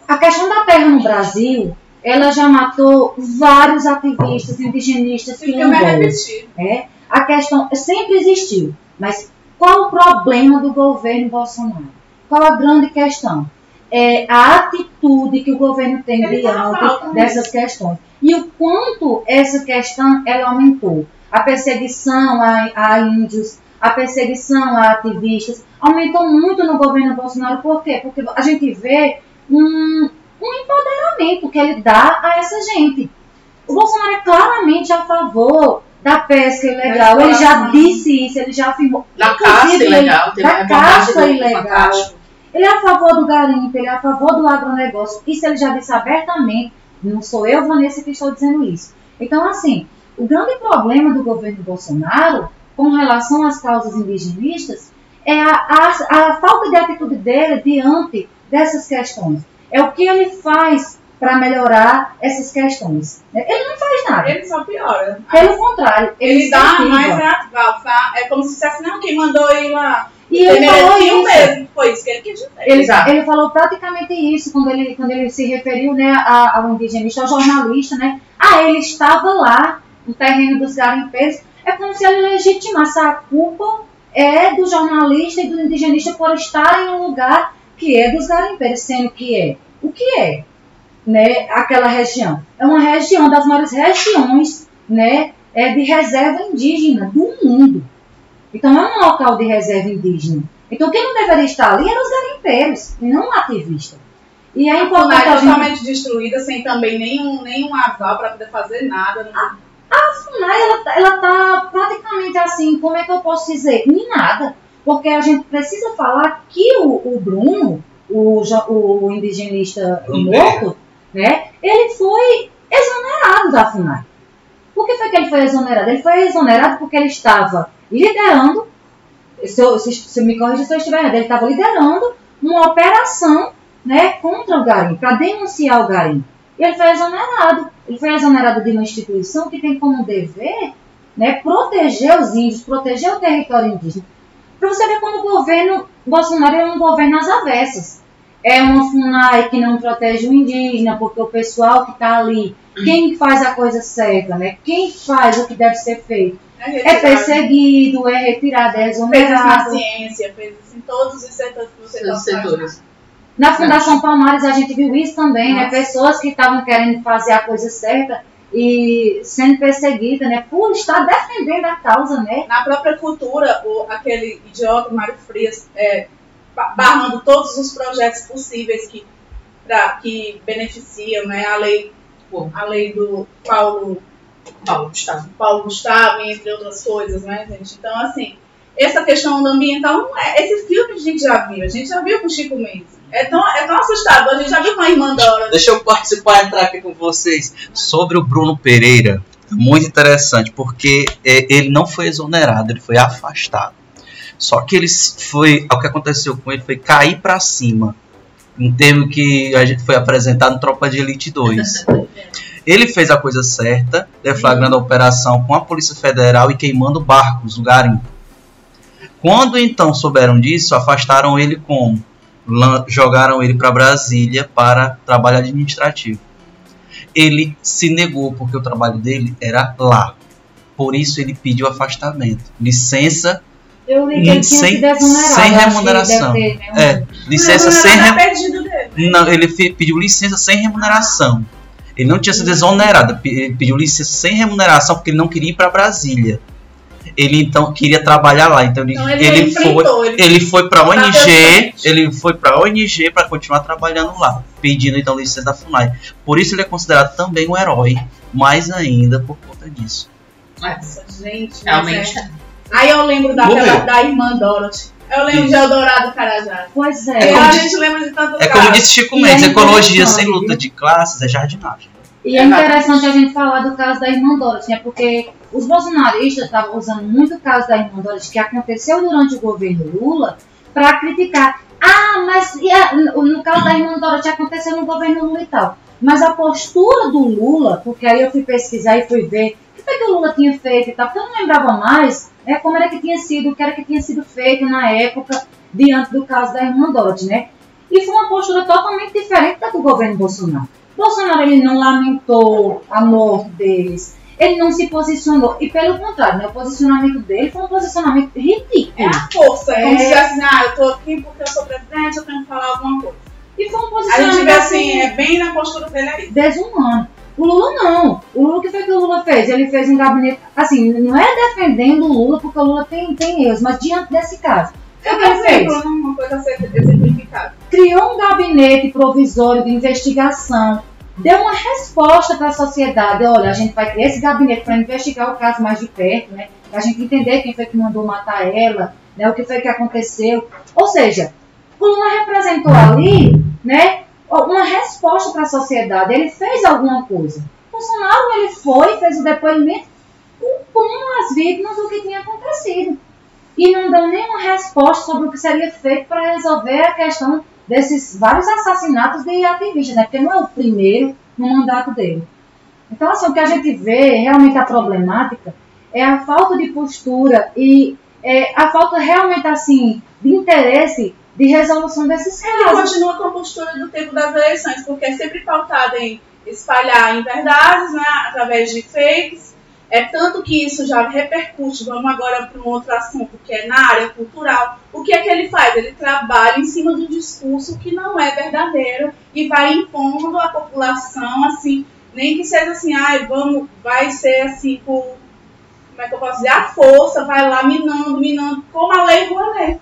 A questão da terra no Brasil, ela já matou vários ativistas, indigenistas, quilombolas. É, a questão sempre existiu, mas qual o problema do governo Bolsonaro? Qual a grande questão? É a atitude que o governo tem Ele tá diante dessas questões. E o quanto essa questão ela aumentou. A perseguição a, a índios, a perseguição a ativistas, aumentou muito no governo Bolsonaro. Por quê? Porque a gente vê um, um empoderamento que ele dá a essa gente. O Bolsonaro é claramente a favor da pesca ilegal. Ele já exploração. disse isso, ele já afirmou. Da caça ilegal, teve da uma caça ilegal. Ele é a favor do garimpo, ele é a favor do agronegócio. Isso ele já disse abertamente. Não sou eu, Vanessa, que estou dizendo isso. Então, assim, o grande problema do governo Bolsonaro com relação às causas indigenistas é a, a, a falta de atitude dele diante dessas questões. É o que ele faz para melhorar essas questões. Ele não faz nada. Ele só piora. Pelo contrário, ele, Ele dá mais tá? É como se dissesse, não, quem mandou ir lá. E ele falou merecia isso. mesmo. Foi isso que ele quis dizer. Ele, Exato. ele falou praticamente isso quando ele, quando ele se referiu né, a- ao indigenista, ao jornalista, né? Ah, ele estava lá no terreno dos garimpeiros. É como se ele legitimasse a culpa é do jornalista e do indigenista por estar em um lugar que é dos garimpeiros, sendo que é. O que é? Né, aquela região. É uma região das maiores regiões né, é de reserva indígena do mundo. Então é um local de reserva indígena. Então quem não deveria estar ali eram os garimpeiros, e não o ativista. E é A importante FUNAI a gente... totalmente destruída, sem também nenhum, nenhum aval para poder fazer nada. Não. A FUNAI, ela, tá- ela tá praticamente assim, como é que eu posso dizer? Em nada. Porque a gente precisa falar que o, o Bruno, o, o indigenista Bruno morto, né, ele foi exonerado da FUNAI. Por que foi que ele foi exonerado? Ele foi exonerado porque ele estava liderando, se, eu, se, se me corrija se eu estiver errado, ele estava liderando uma operação né, contra o garimpo, para denunciar o garimpo. E ele foi exonerado. Ele foi exonerado de uma instituição que tem como dever né, proteger os índios, proteger o território indígena. Para você ver como o governo Bolsonaro é um governo às avessas. É uma FUNAI que não protege o indígena, porque o pessoal que está ali, quem faz a coisa certa, né? quem faz o que deve ser feito, É, é perseguido, é retirado, é Fez isso na exonerado. ciência, fez isso em todos os setores setores. Na Fundação Palmares a gente viu isso também, né? Nossa. Pessoas que estavam querendo fazer a coisa certa e sendo perseguidas, né? Por estar defendendo a causa, né? Na própria cultura, o, aquele idiota Mário Frias é, barrando todos os projetos possíveis que, pra, que beneficiam né, a, lei, a lei do Paulo, Paulo Gustavo. Paulo Gustavo, entre outras coisas, né, gente? Então, assim, essa questão do ambiental é. Esse filme a gente já viu, a gente já viu com Chico Mendes. É tão, é tão assustador, a gente já viu com a irmã Dora. Deixa eu participar entrar aqui com vocês sobre o Bruno Pereira. Muito interessante, porque é, ele não foi exonerado, ele foi afastado. Só que ele foi, o que aconteceu com ele foi cair para cima, um termo que a gente foi apresentado no Tropa de Elite 2. Ele fez a coisa certa, deflagrando a operação com a Polícia Federal e queimando barcos no garimpo. Quando então souberam disso, afastaram ele como? Jogaram ele para Brasília para trabalho administrativo. Ele se negou porque o trabalho dele era lá. Por isso ele pediu afastamento. Licença, Eu li que ele tinha Sem- sem remuneração. ter, né, é, licença Não, sem não, re- não, ele pediu licença sem remuneração. Ele não tinha sido exonerado, ele pediu licença sem remuneração porque ele não queria ir para Brasília. Ele então queria trabalhar lá, então ele, Então ele, ele foi ele ele foi para ONG, ele foi para ONG para continuar trabalhando lá, pedindo então licença da FUNAI. Por isso ele é considerado também um herói, mais ainda por conta disso. Nossa, gente. Realmente. é. Aí eu lembro daquela, da irmã Dorothy. Eu lembro Isso. de Eldorado Carajás. Pois é. É como a gente lembra de tanto É caso. como disse Chico E Mendes, é ecologia sem luta de classes é jardinagem. E é interessante a gente falar do caso da irmã Dorothy, né? Porque os bolsonaristas estavam usando muito o caso da irmã Dorothy, que aconteceu durante o governo Lula, para criticar. Ah, mas e a- no caso da irmã Dorothy aconteceu no governo Lula e tal. Mas a postura do Lula, porque aí eu fui pesquisar e fui ver o que o Lula tinha feito e tal, porque eu não lembrava mais né, como era que tinha sido, o que era que tinha sido feito na época diante do caso da irmã Dorothy, né? E foi uma postura totalmente diferente da do governo Bolsonaro. Bolsonaro ele não lamentou a morte deles, ele não se posicionou. E pelo contrário, né, o posicionamento dele foi um posicionamento ridículo. É a força, é como É. se assim, ah, eu tô aqui porque eu sou presidente, eu tenho que falar alguma coisa. E foi um A gente posicionamento vê assim, é bem na postura dele aí. desumano. O Lula não. O Lula, o que foi que o Lula fez? Ele fez um gabinete. Assim, não é defendendo o Lula, porque o Lula tem, tem erros, mas diante desse caso. O que É ele fez? uma coisa criou um gabinete provisório de investigação, deu uma resposta para a sociedade, olha, a gente vai criar esse gabinete para investigar o caso mais de perto, né? Para a gente entender quem foi que mandou matar ela, né? O que foi que aconteceu. Ou seja, o Lula representou ali, né? Uma resposta para a sociedade. Ele fez alguma coisa. Bolsonaro ele foi, fez o depoimento com as vítimas do que tinha acontecido. E não deu nenhuma resposta sobre o que seria feito para resolver a questão desses vários assassinatos de ativistas, né? Porque não é o primeiro no mandato dele. Então, assim, o que a gente vê, realmente a problemática, é a falta de postura e é, a falta realmente, assim, de interesse de resolução desses Ele casos. continua com a postura do tempo das eleições, porque é sempre pautado em espalhar inverdades, né, através de fakes. É tanto que isso já repercute. Vamos agora para um outro assunto, que é na área cultural. O que é que ele faz? Ele trabalha em cima de um discurso que não é verdadeiro e vai impondo à população, assim, nem que seja assim, ai, vamos, vai ser assim, por, como é que eu posso dizer, a força, vai lá minando, minando, como a lei Rouanet.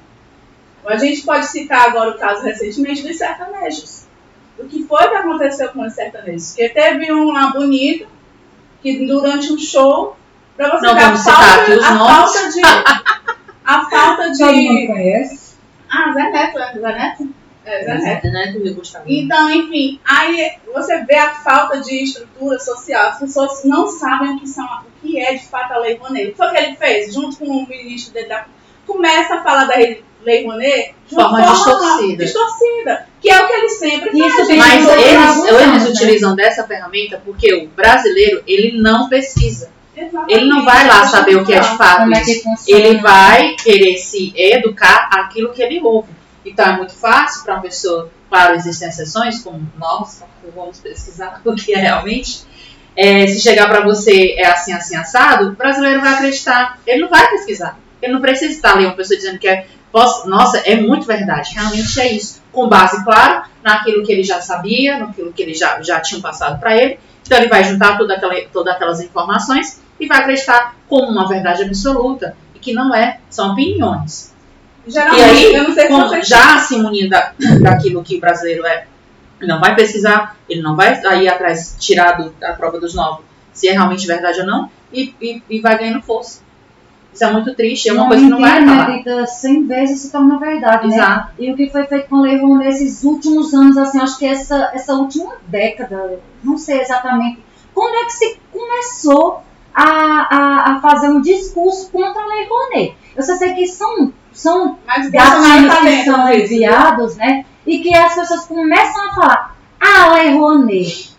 A gente pode citar agora o caso recentemente dos sertanejos. O que foi que aconteceu com os sertanejos? Porque teve um lá bonito que durante um show, pra você Não ver a falta, a nomes. falta de. A falta Todo mundo de. conhece. Ah, Zé Neto, é Zé Neto? É, Zé Neto. né, do Rio Gustavo. Então, enfim, aí você vê a falta de estrutura social. As pessoas não sabem o que, são, o que é de fato a Lei Rouanet. O que foi que ele fez? Junto com o ministro dele, da, começa a falar da Lei Rouanet de uma Forma distorcida. distorcida, Que é o que ele sempre Isso faz. tem gente. Mas eles, eles utilizam dessa ferramenta porque o brasileiro, ele não pesquisa. Exatamente. Ele não vai lá saber o que é de fato é. Ele vai querer se educar aquilo que ele ouve. Então é muito fácil para uma pessoa, claro, existem exceções, como nós, que vamos pesquisar o que é realmente. É, se chegar para você é assim, assim, assado, o brasileiro vai acreditar. Ele não vai pesquisar. Ele não precisa estar ali uma pessoa dizendo que é, nossa, é muito verdade, realmente é isso. Com base, claro, naquilo que ele já sabia, naquilo que ele já, já tinha passado para ele. Então ele vai juntar toda aquela, todas aquelas informações e vai acreditar como uma verdade absoluta e que não é, são opiniões. E Geralmente, aí, eu não sei se como já se munindo da, daquilo que o brasileiro é, não vai pesquisar, ele não vai ir atrás, tirar do- da prova dos nove se é realmente verdade ou não, e, e, e vai ganhando força. Isso é muito triste, é uma coisa que não vai mentira, acabar. né, dita 100 vezes se torna verdade, né? Exato. E o que foi feito com o Lei Rouanet nesses últimos anos, assim, acho que essa, essa última década, não sei exatamente, quando é que se começou a, a, a fazer um discurso contra a Lei Rouanet? Eu só sei que são, são gatilhos que são enviados, né? E que as pessoas começam a falar, ah, Lei Rouanet,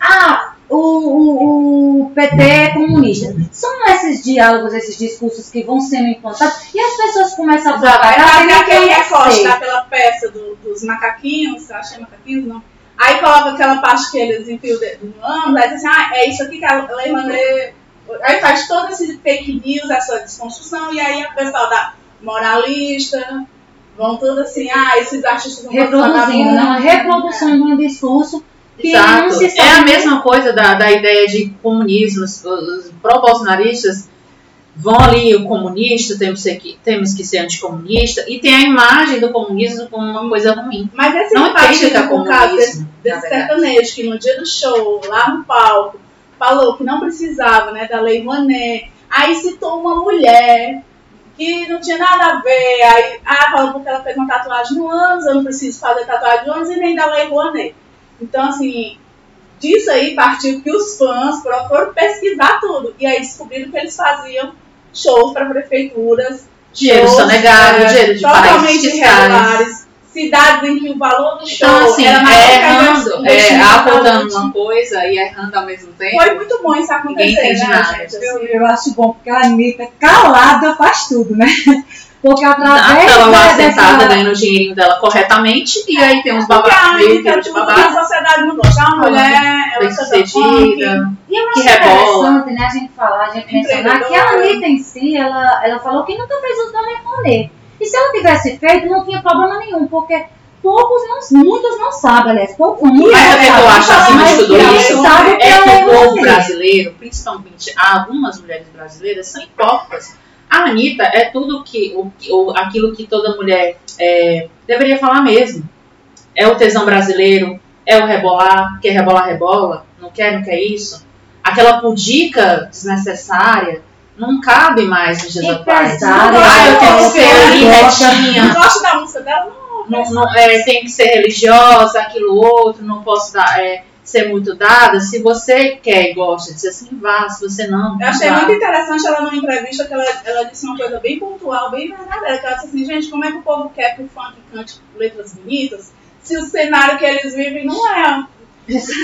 ah, o, o, o PT é comunista. São esses diálogos, esses discursos que vão sendo implantados e as pessoas começam a sem fazer aquele recorte daquela peça do- dos macaquinhos, eu achei macaquinhos, não. Aí coloca aquela parte que eles enfiam no ângulo, aí diz assim, ah, é isso aqui que a Lei Rouanet... Aí faz todo esse fake news, essa desconstrução, e aí o pessoal da moralista, vão tudo assim, ah, esses artistas Reproduzindo, vagabundos. reprodução de um discurso não Exato. se É sabe. a mesma coisa da, da ideia de comunismo. Os, os pró-bolsonaristas vão ali, o comunista, temos que, temos que ser anticomunista, e tem a imagem do comunismo como uma coisa ruim. Mas esse Não é empate no caso desse, desse sertanejo que no dia do show, lá no palco, falou que não precisava né, da Lei Rouanet, aí citou uma mulher que não tinha nada a ver, aí ah, falou porque ela fez uma tatuagem no ânus, eu não preciso fazer tatuagem no ânus e nem da Lei Rouanet. Então, assim, disso aí partiu que os fãs foram pesquisar tudo, e aí descobriram que eles faziam shows para prefeituras, Dinheiro sonegado, é, dinheiro de totalmente irregulares, cidades em que o valor do show Então, assim, era é que a errando, é apontando uma coisa e errando ao mesmo tempo. Foi muito bom isso acontecer, Ninguém entende né, nada. gente? Eu, Assim, eu acho bom, porque a Anitta, calada, faz tudo, né? Porque através ela lá da- sentada dessa... ganhando o dinheirinho dela corretamente, e aí tem uns que de babado, a sociedade não gosta. A mulher, ela sucedida. E eu que acho rebola. interessante, né, a gente falar, a gente mencionar que a. Anitta em si, ela, ela falou que nunca fez o Dona Monet. E se ela tivesse feito, não tinha problema nenhum, porque poucos não, muitos não sabem, aliás, poucos, muitos Mas não o que eu sabem, acho de mas tudo isso sabe é que o povo brasileiro, principalmente algumas mulheres brasileiras, são hipócritas. A Anitta é tudo que, o, o- aquilo que toda mulher é, deveria falar mesmo. É o tesão brasileiro, é o rebolar, quer rebolar, rebola, não quer, não quer isso. Aquela pudica desnecessária não cabe mais nos dias atuais. Ah, eu tenho que ser ali retinha, Não gosto da música dela, não. não, não, é, tem que ser religiosa, aquilo outro, não posso dar, é, ser muito dada. Se você quer e gosta de ser assim, vá. Se você não, Eu achei vá. muito interessante ela numa entrevista que ela, ela disse uma coisa bem pontual, bem verdadeira. Que ela disse assim, gente, como é que o povo quer que o funk cante letras bonitas se o cenário que eles vivem não é.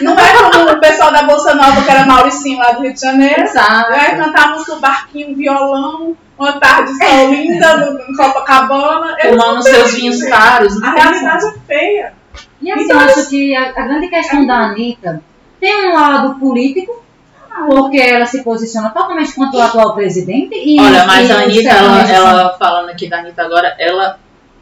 Não é como o pessoal da Bolsa Nova, que era Mauricinho lá do Rio de Janeiro. Exato. Vai cantar a música Barquinho, violão, uma tarde de sol linda no, Copacabana. Tomando seus vinhos caros. A realidade é feia. E assim, Então, eu acho que a, a grande questão da Anitta tem um lado político, porque ela se posiciona totalmente contra o atual presidente. E, Olha, mas e a Anitta, ela, são- ela falando aqui da Anitta agora, ela,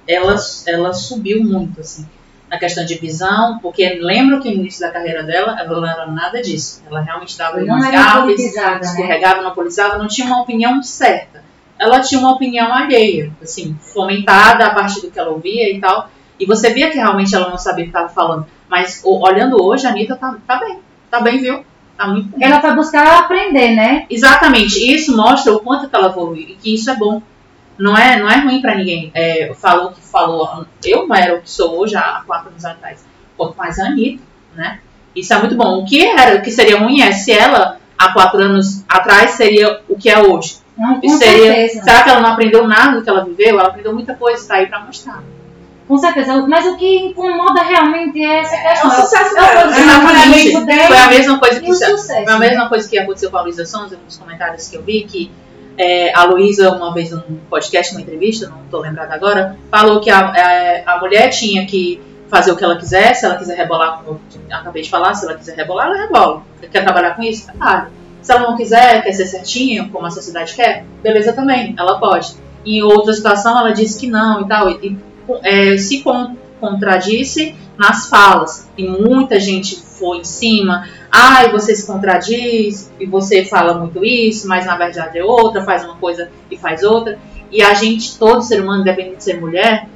ela, ela subiu muito, assim, na questão de visão, porque lembro que no início da carreira dela, ela não era nada disso. Ela realmente dava Não umas gafes, né? escorregava, não politizava, não tinha uma opinião certa. Ela tinha uma opinião alheia, assim, fomentada a partir do que ela ouvia e tal. E você via que realmente ela não sabia o que estava falando. Mas olhando hoje, a Anitta tá, tá bem. Tá bem, viu? Tá muito bem. Ela foi buscar aprender, né? Exatamente, isso mostra o quanto que ela evoluiu e que isso é bom. Não é, não é ruim pra ninguém. É, falou que falou, eu não era o que sou hoje há quatro anos atrás. Quanto mais a Anitta, né? Isso é muito bom. O que era, o que seria ruim é se ela há quatro anos atrás seria o que é hoje. Não, com seria, certeza. será que ela não aprendeu nada do que ela viveu? Ela aprendeu muita coisa, tá aí pra mostrar. Com certeza. Mas o que incomoda realmente é essa É questão. o sucesso é o dela. Exatamente. dela Foi a mesma coisa que o sucesso. Foi a mesma coisa que aconteceu com a Luísa Sonza, nos comentários que eu vi, que é, a Luísa, uma vez num podcast, numa entrevista, não estou lembrada agora, falou que a, a, a mulher tinha que fazer o que ela quiser, se ela quiser rebolar, como eu acabei de falar, se ela quiser rebolar, ela rebola. Quer trabalhar com isso? Trabalha. Se ela não quiser, quer ser certinha, como a sociedade quer, beleza também, ela pode. Em outra situação, ela disse que não e tal, e, e, é, se con- contradisse nas falas. E muita gente foi em cima, ai, você se contradiz, e você fala muito isso, mas na verdade é outra, faz uma coisa e faz outra. E a gente, todo ser humano, independente de ser mulher,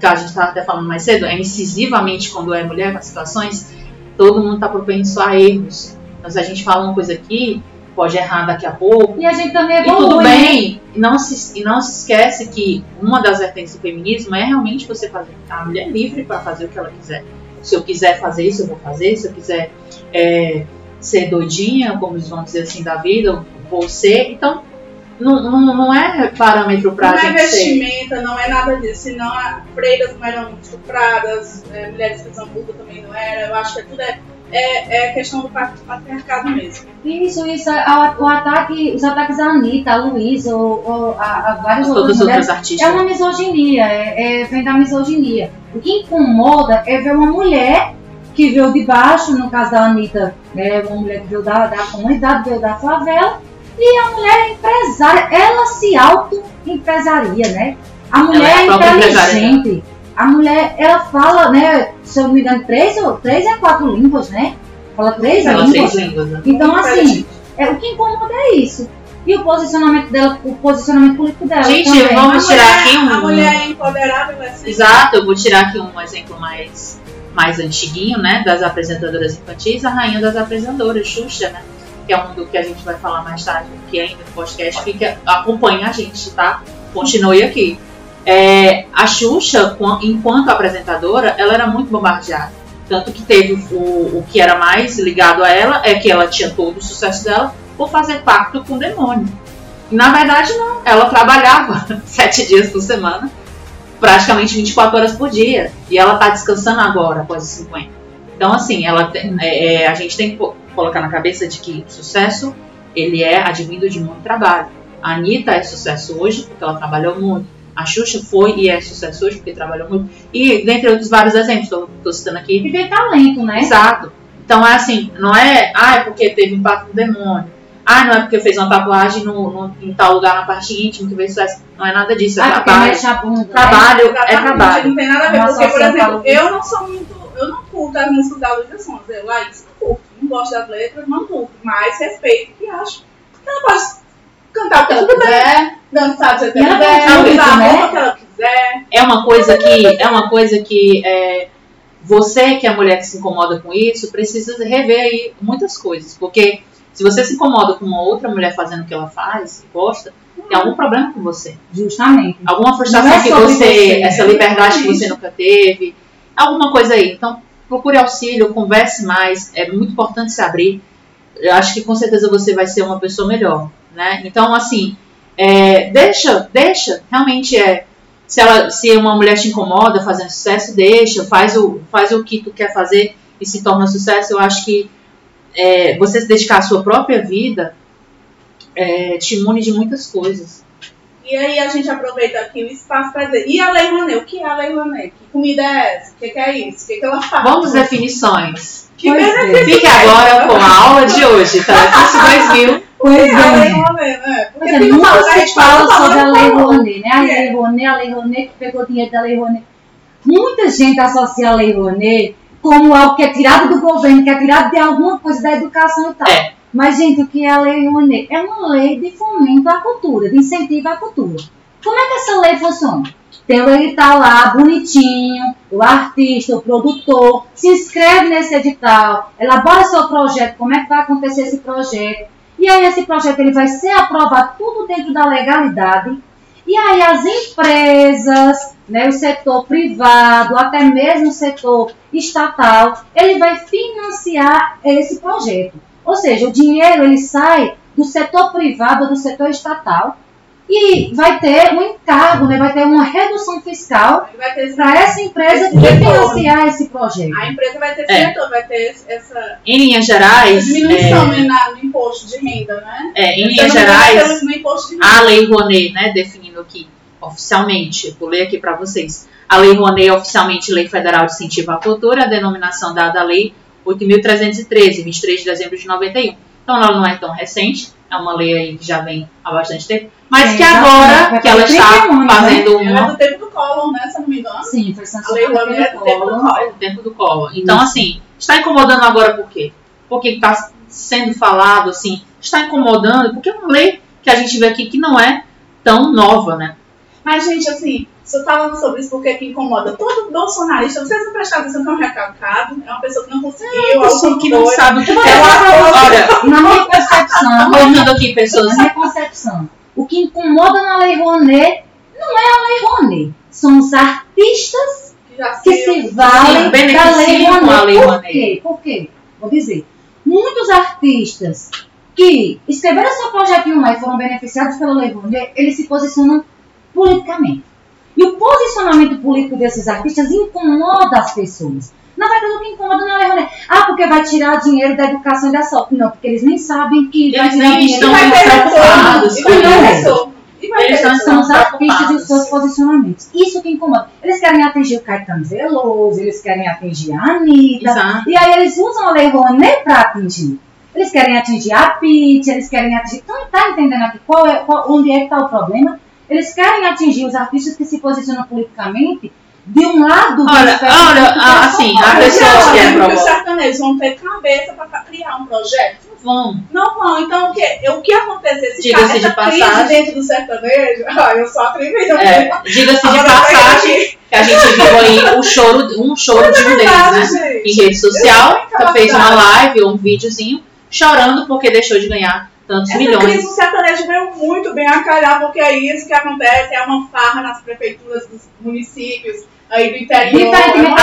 que a gente estava até falando mais cedo, é incisivamente quando é mulher com as situações, todo mundo está propenso a erros. Então, se a gente fala uma coisa aqui, pode errar daqui a pouco. E a gente também E evolui. tudo né? bem, e não, se, e não se esquece que uma das vertentes do feminismo é realmente você fazer. A mulher é livre para fazer o que ela quiser. Se eu quiser fazer isso, eu vou fazer. Se eu quiser é, ser doidinha, como eles vão dizer assim, da vida, eu vou ser. Então, não, não, não é parâmetro para Não a é gente ser. vestimenta, não é nada disso. Senão, a- freiras não eram estupradas, é, mulheres que são burras também não eram. Eu acho que tudo é, é, é questão do pat- patriarcado mesmo. Isso, isso. a- o ataque, os ataques à Anitta, a Luísa, ou, ou a, a várias Todos outras os mulheres, outros artistas. é uma misoginia, é, é- vem da misoginia. O que incomoda é ver uma mulher que veio de baixo, no caso da Anitta, é uma mulher que veio da, da comunidade, veio da favela, e a mulher é empresária, ela se auto-empresaria, né? A mulher é a é empresária inteligente. A mulher, ela fala, né, se eu não me engano, três ou, três é quatro línguas, né? Fala três Ela línguas. seis línguas, né? Então, assim, é, o que incomoda é isso. E o posicionamento dela, o posicionamento político dela. Gente, também. vamos A tirar mulher- aqui um. A mulher é empoderada, ser. Exato, eu vou tirar aqui um exemplo mais, mais antiguinho, né? Das apresentadoras infantis, a rainha das apresentadoras, Xuxa, né? Que é um do que a gente vai falar mais tarde aqui ainda no podcast. Fica, acompanha a gente, tá? Continue aqui. É, a Xuxa, quan- enquanto apresentadora, ela era muito bombardeada. Tanto que teve o, o que era mais ligado a ela, é que ela tinha todo o sucesso dela por fazer pacto com o demônio. Na verdade, não. Ela trabalhava sete dias por semana praticamente 24 horas por dia. E ela tá descansando agora, após os 50. Então, assim, ela tem- é, é, a gente tem que co- colocar na cabeça de que sucesso, ele é advindo de muito trabalho. A Anitta é sucesso hoje, porque ela trabalhou muito. A Xuxa foi e é sucesso hoje, porque trabalhou muito. E dentre outros vários exemplos, estou citando aqui. E tem talento, né? Exato. Então é assim, não é, ah, é porque teve um pacto do demônio. Ah, não é porque fez uma tatuagem no, no, em tal lugar na parte íntima que fez sucesso. Não é nada disso, é Ah, porque trabalho. mexe a bunda. né? Trabalho é Exatamente, trabalho. Não tem nada a ver, porque, por exemplo, eu não sou muito. Eu não curto as músicas da Luísa Sonza. Eu, Laís, não curto. Não gosto das letras, não curto. Mas respeito e acho que ela pode cantar o que ela quiser, dançar do jeito que ela quiser, usar a né? roupa que ela quiser. É uma coisa que é uma coisa que é, você que é mulher que se incomoda com isso precisa rever aí muitas coisas, porque se você se incomoda com uma outra mulher fazendo o que ela faz, gosta, tem algum problema com você. Justamente. alguma frustração é que você, você, essa liberdade que você nunca teve, alguma coisa aí. Então, procure auxílio, converse mais, é muito importante se abrir. Eu acho que com certeza você vai ser uma pessoa melhor, né? Então, assim, é, deixa, deixa, realmente é. Se, ela, se uma mulher te incomoda fazendo sucesso, deixa, faz o, faz o que tu quer fazer e se torna sucesso. Eu acho que é, você se dedicar à sua própria vida é, te imune de muitas coisas. E aí a gente aproveita aqui o espaço para dizer, e a Lei Rouanet? O que é a Lei Rouanet? Que comida é essa? O que, que é isso? O que, que ela faz? Vamos definições. Que Pois benefício Fique é agora com a aula de hoje, Telefício 2000. Pois A Lei é. Rouanet, né? Porque é, tem fala- sobre a Lei. Rouanet, né? A É. Lei Rouanet, a Lei Rouanet que pegou dinheiro da Lei Rouanet. Muita gente associa a Lei Rouanet como algo que é tirado do governo, que é tirado de alguma coisa da educação e tal. É. Mas, gente, o que é a Lei Rouanet? É uma lei de fomento à cultura, de incentivo à cultura. Como é que essa lei funciona? Então ele tá lá bonitinho, o artista, o produtor, se inscreve nesse edital, elabora seu projeto, como é que vai acontecer esse projeto. E aí esse projeto ele vai ser aprovado tudo dentro da legalidade. E aí as empresas, né, o setor privado, até mesmo o setor estatal, ele vai financiar esse projeto. Ou seja, o dinheiro ele sai do setor privado ou do setor estatal e vai ter um encargo, né, vai ter uma redução fiscal para essa empresa que financiar esse projeto. A empresa vai ter esse É. retorno, vai ter essa Em linhas gerais, diminuição é, né, na- no imposto de renda, né? é, em eu linhas gerais, temos no imposto de renda. a Lei Rouanet, né, definindo aqui oficialmente, vou ler aqui para vocês. A Lei Rouanet é oficialmente Lei Federal de Incentivo à Cultura, a denominação dada à Lei 8.313, 23 de dezembro de 91. Então ela não é tão recente, é uma lei aí que já vem há bastante tempo, mas Sim, que agora Vai que ela está 31 anos, né? fazendo Ela é uma do tempo do Collor, né? Se eu não me engano. Sim, foi A Lei é do tempo do Collor. Collor. o tempo do Collor. Então, assim, está incomodando agora por quê? Porque está sendo falado, assim, está incomodando, porque é uma lei que a gente vê aqui que não é tão nova, né? Mas, gente, assim, estou falando sobre isso porque que incomoda todo bolsonarista. Vocês não prestaram atenção que é um recalcado, é uma pessoa que não conseguiu, Pessoa alguma que não sabe o que Eu você, Olha, Na minha concepção, colocando aqui pessoas na minha concepção, o que incomoda na Lei Rouanet não é a Lei Rouanet, são os artistas que se valem da Lei Rouanet. Lei Por quê? Por quê? Vou dizer. Muitos artistas que escreveram seu projetinho lá e foram beneficiados pela Lei Rouanet, eles se posicionam politicamente. E o posicionamento político desses artistas incomoda as pessoas. Na verdade, o que incomoda não é Lei Rouanet. Ah, porque vai tirar dinheiro da educação e da saúde. Não, porque eles nem sabem que vai Eles tirar nem dinheiro estão vai vai vai Eles são os artistas e os seus posicionamentos. Isso que incomoda. Eles querem atingir o Caetano Veloso, eles querem atingir a Anitta. Exato. E aí eles usam a Lei Rouanet para atingir. Eles querem atingir a Pitt, eles querem atingir... Então, tá entendendo aqui qual é, qual- onde é que está o problema? Eles querem atingir os artistas que se posicionam politicamente de um lado do Olha, espectro olha, ah, que é assim, só a pessoa que é que os sertanejos vão ter cabeça para criar um projeto? Vão. Não vão. Então, o que, o que acontece? Esse Diga-se de passagem. dentro do sertanejo... Ah, eu sou atrevida. É, Diga-se de passagem que a gente viu aí um choro, um choro de um deles, né? Em rede social, não fez uma live ou um videozinho chorando porque deixou de ganhar tantos Essa milhões. crise do sertanejo veio muito bem a calhar, porque é isso que acontece, é uma farra nas prefeituras dos municípios aí do interior. Diferentemente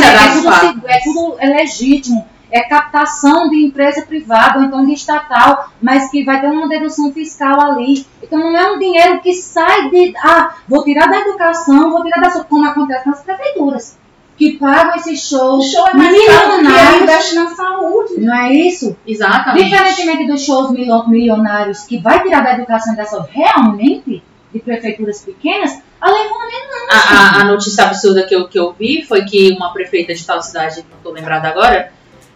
da das é tudo, é tudo é legítimo. É captação de empresa privada ou então de estatal, mas que vai ter uma dedução fiscal ali. Então não é um dinheiro que sai de. Ah, vou tirar da educação, vou tirar da. Como acontece nas prefeituras, que pagam esses O shows show é mais milionários. investe na saúde. Não é isso? Exatamente. Diferentemente dos shows milio- milionários que vai tirar da educação e da saúde, realmente, de prefeituras pequenas, a não. A, a, a notícia absurda que eu, que eu vi foi que uma prefeita de tal cidade, não estou lembrada agora,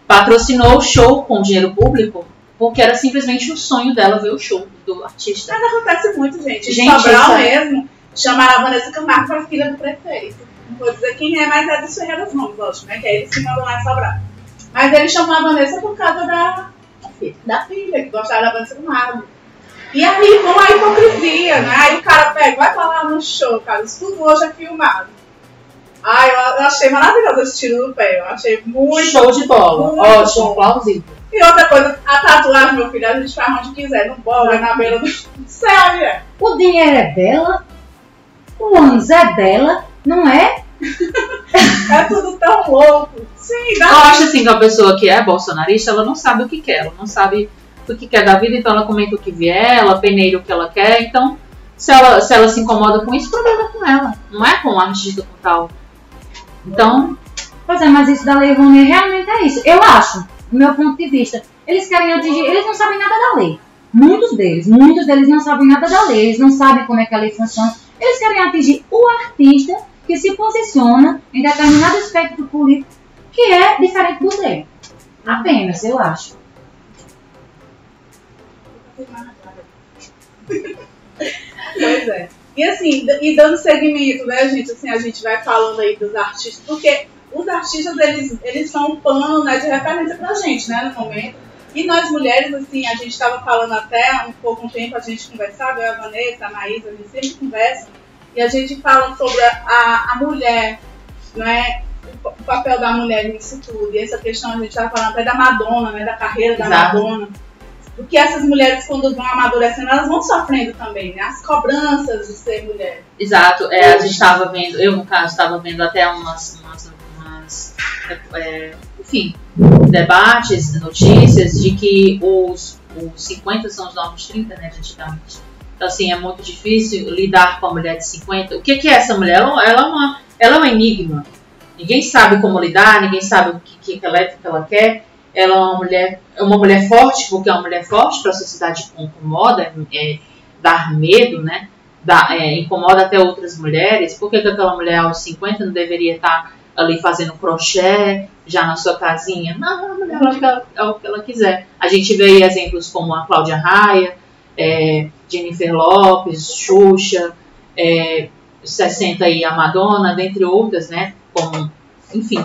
patrocinou o show com dinheiro público porque era simplesmente o sonho dela ver o show do artista. Mas acontece muito, gente. Gente, Sobral isso é- mesmo, chamaram a Vanessa Camargo para filha do prefeito. Não vou dizer quem é, mas é dos Ferreiras Nomes, lógico, né? Que é eles que mandam lá em Sobral. Mas ele chamou a Vanessa por causa da, da filha, que gostava da Vanessa Camargo. E aí, com a hipocrisia, né? Aí o cara pega, vai falar no show, cara, isso tudo hoje é filmado. Ai, eu, eu achei maravilhoso esse tiro do pé, eu achei muito Show de bola. Ótimo, bom. plausível. E outra coisa, a tatuagem, meu filho, a gente faz onde quiser, no bolo, é na beira do céu, mulher. O dinheiro é dela, o ônibus é dela, não é? É tudo tão louco. Sim, Eu dá acho assim que a pessoa que é bolsonarista, ela não sabe o que quer, ela não sabe o que quer da vida, então ela comenta o que vier, ela peneira o que ela quer, então se ela, se ela se incomoda com isso, problema é com ela, não é com o artista com tal. Então, Pois é, mas isso da Lei Rouanet realmente é isso. Eu acho, do meu ponto de vista, eles querem atingir, eles não sabem nada da lei. Muitos deles, muitos deles não sabem nada da lei, eles não sabem como é que a lei funciona. Eles querem atingir o artista que se posiciona em determinado espectro político que é diferente do dele. Apenas, eu acho. Pois é. E assim, e dando seguimento, né, gente? Assim, a gente vai falando aí dos artistas, porque os artistas, eles, eles são um pano né, de referência pra gente, né, no momento. E nós mulheres, assim, a gente estava falando até um pouco um tempo, a gente conversava, eu, a Vanessa, a Maísa, a gente sempre conversa, e a gente fala sobre a, a, mulher, né, o o papel da mulher nisso tudo. E essa questão, a gente estava falando até da Madonna, né, da carreira da Exato. Madonna. Porque essas mulheres, quando vão amadurecendo, elas vão sofrendo também, né? As cobranças de ser mulher. exato, é, a gente estava vendo, eu no caso estava vendo até umas, umas, umas é, enfim, debates, notícias de que os, os 50 são os novos 30, né, de antigamente. Então, assim, é muito difícil lidar com a mulher de 50. O que, que é essa mulher? Ela, ela, é uma, ela é um enigma. Ninguém sabe como lidar, ninguém sabe o que, que, ela, é, o que ela quer. Ela é uma mulher, é uma mulher forte, porque é uma mulher forte para a sociedade incomoda, é, dar medo, né? Dá, é, incomoda até outras mulheres. Por que, que aquela mulher aos 50 não deveria estar ali fazendo crochê, já na sua casinha? Não, a mulher ela é o que ela quiser. A gente vê exemplos como a Cláudia Raia, é, Jennifer Lopes, Xuxa, é, 60 aí a Madonna, dentre outras, né? Como, enfim,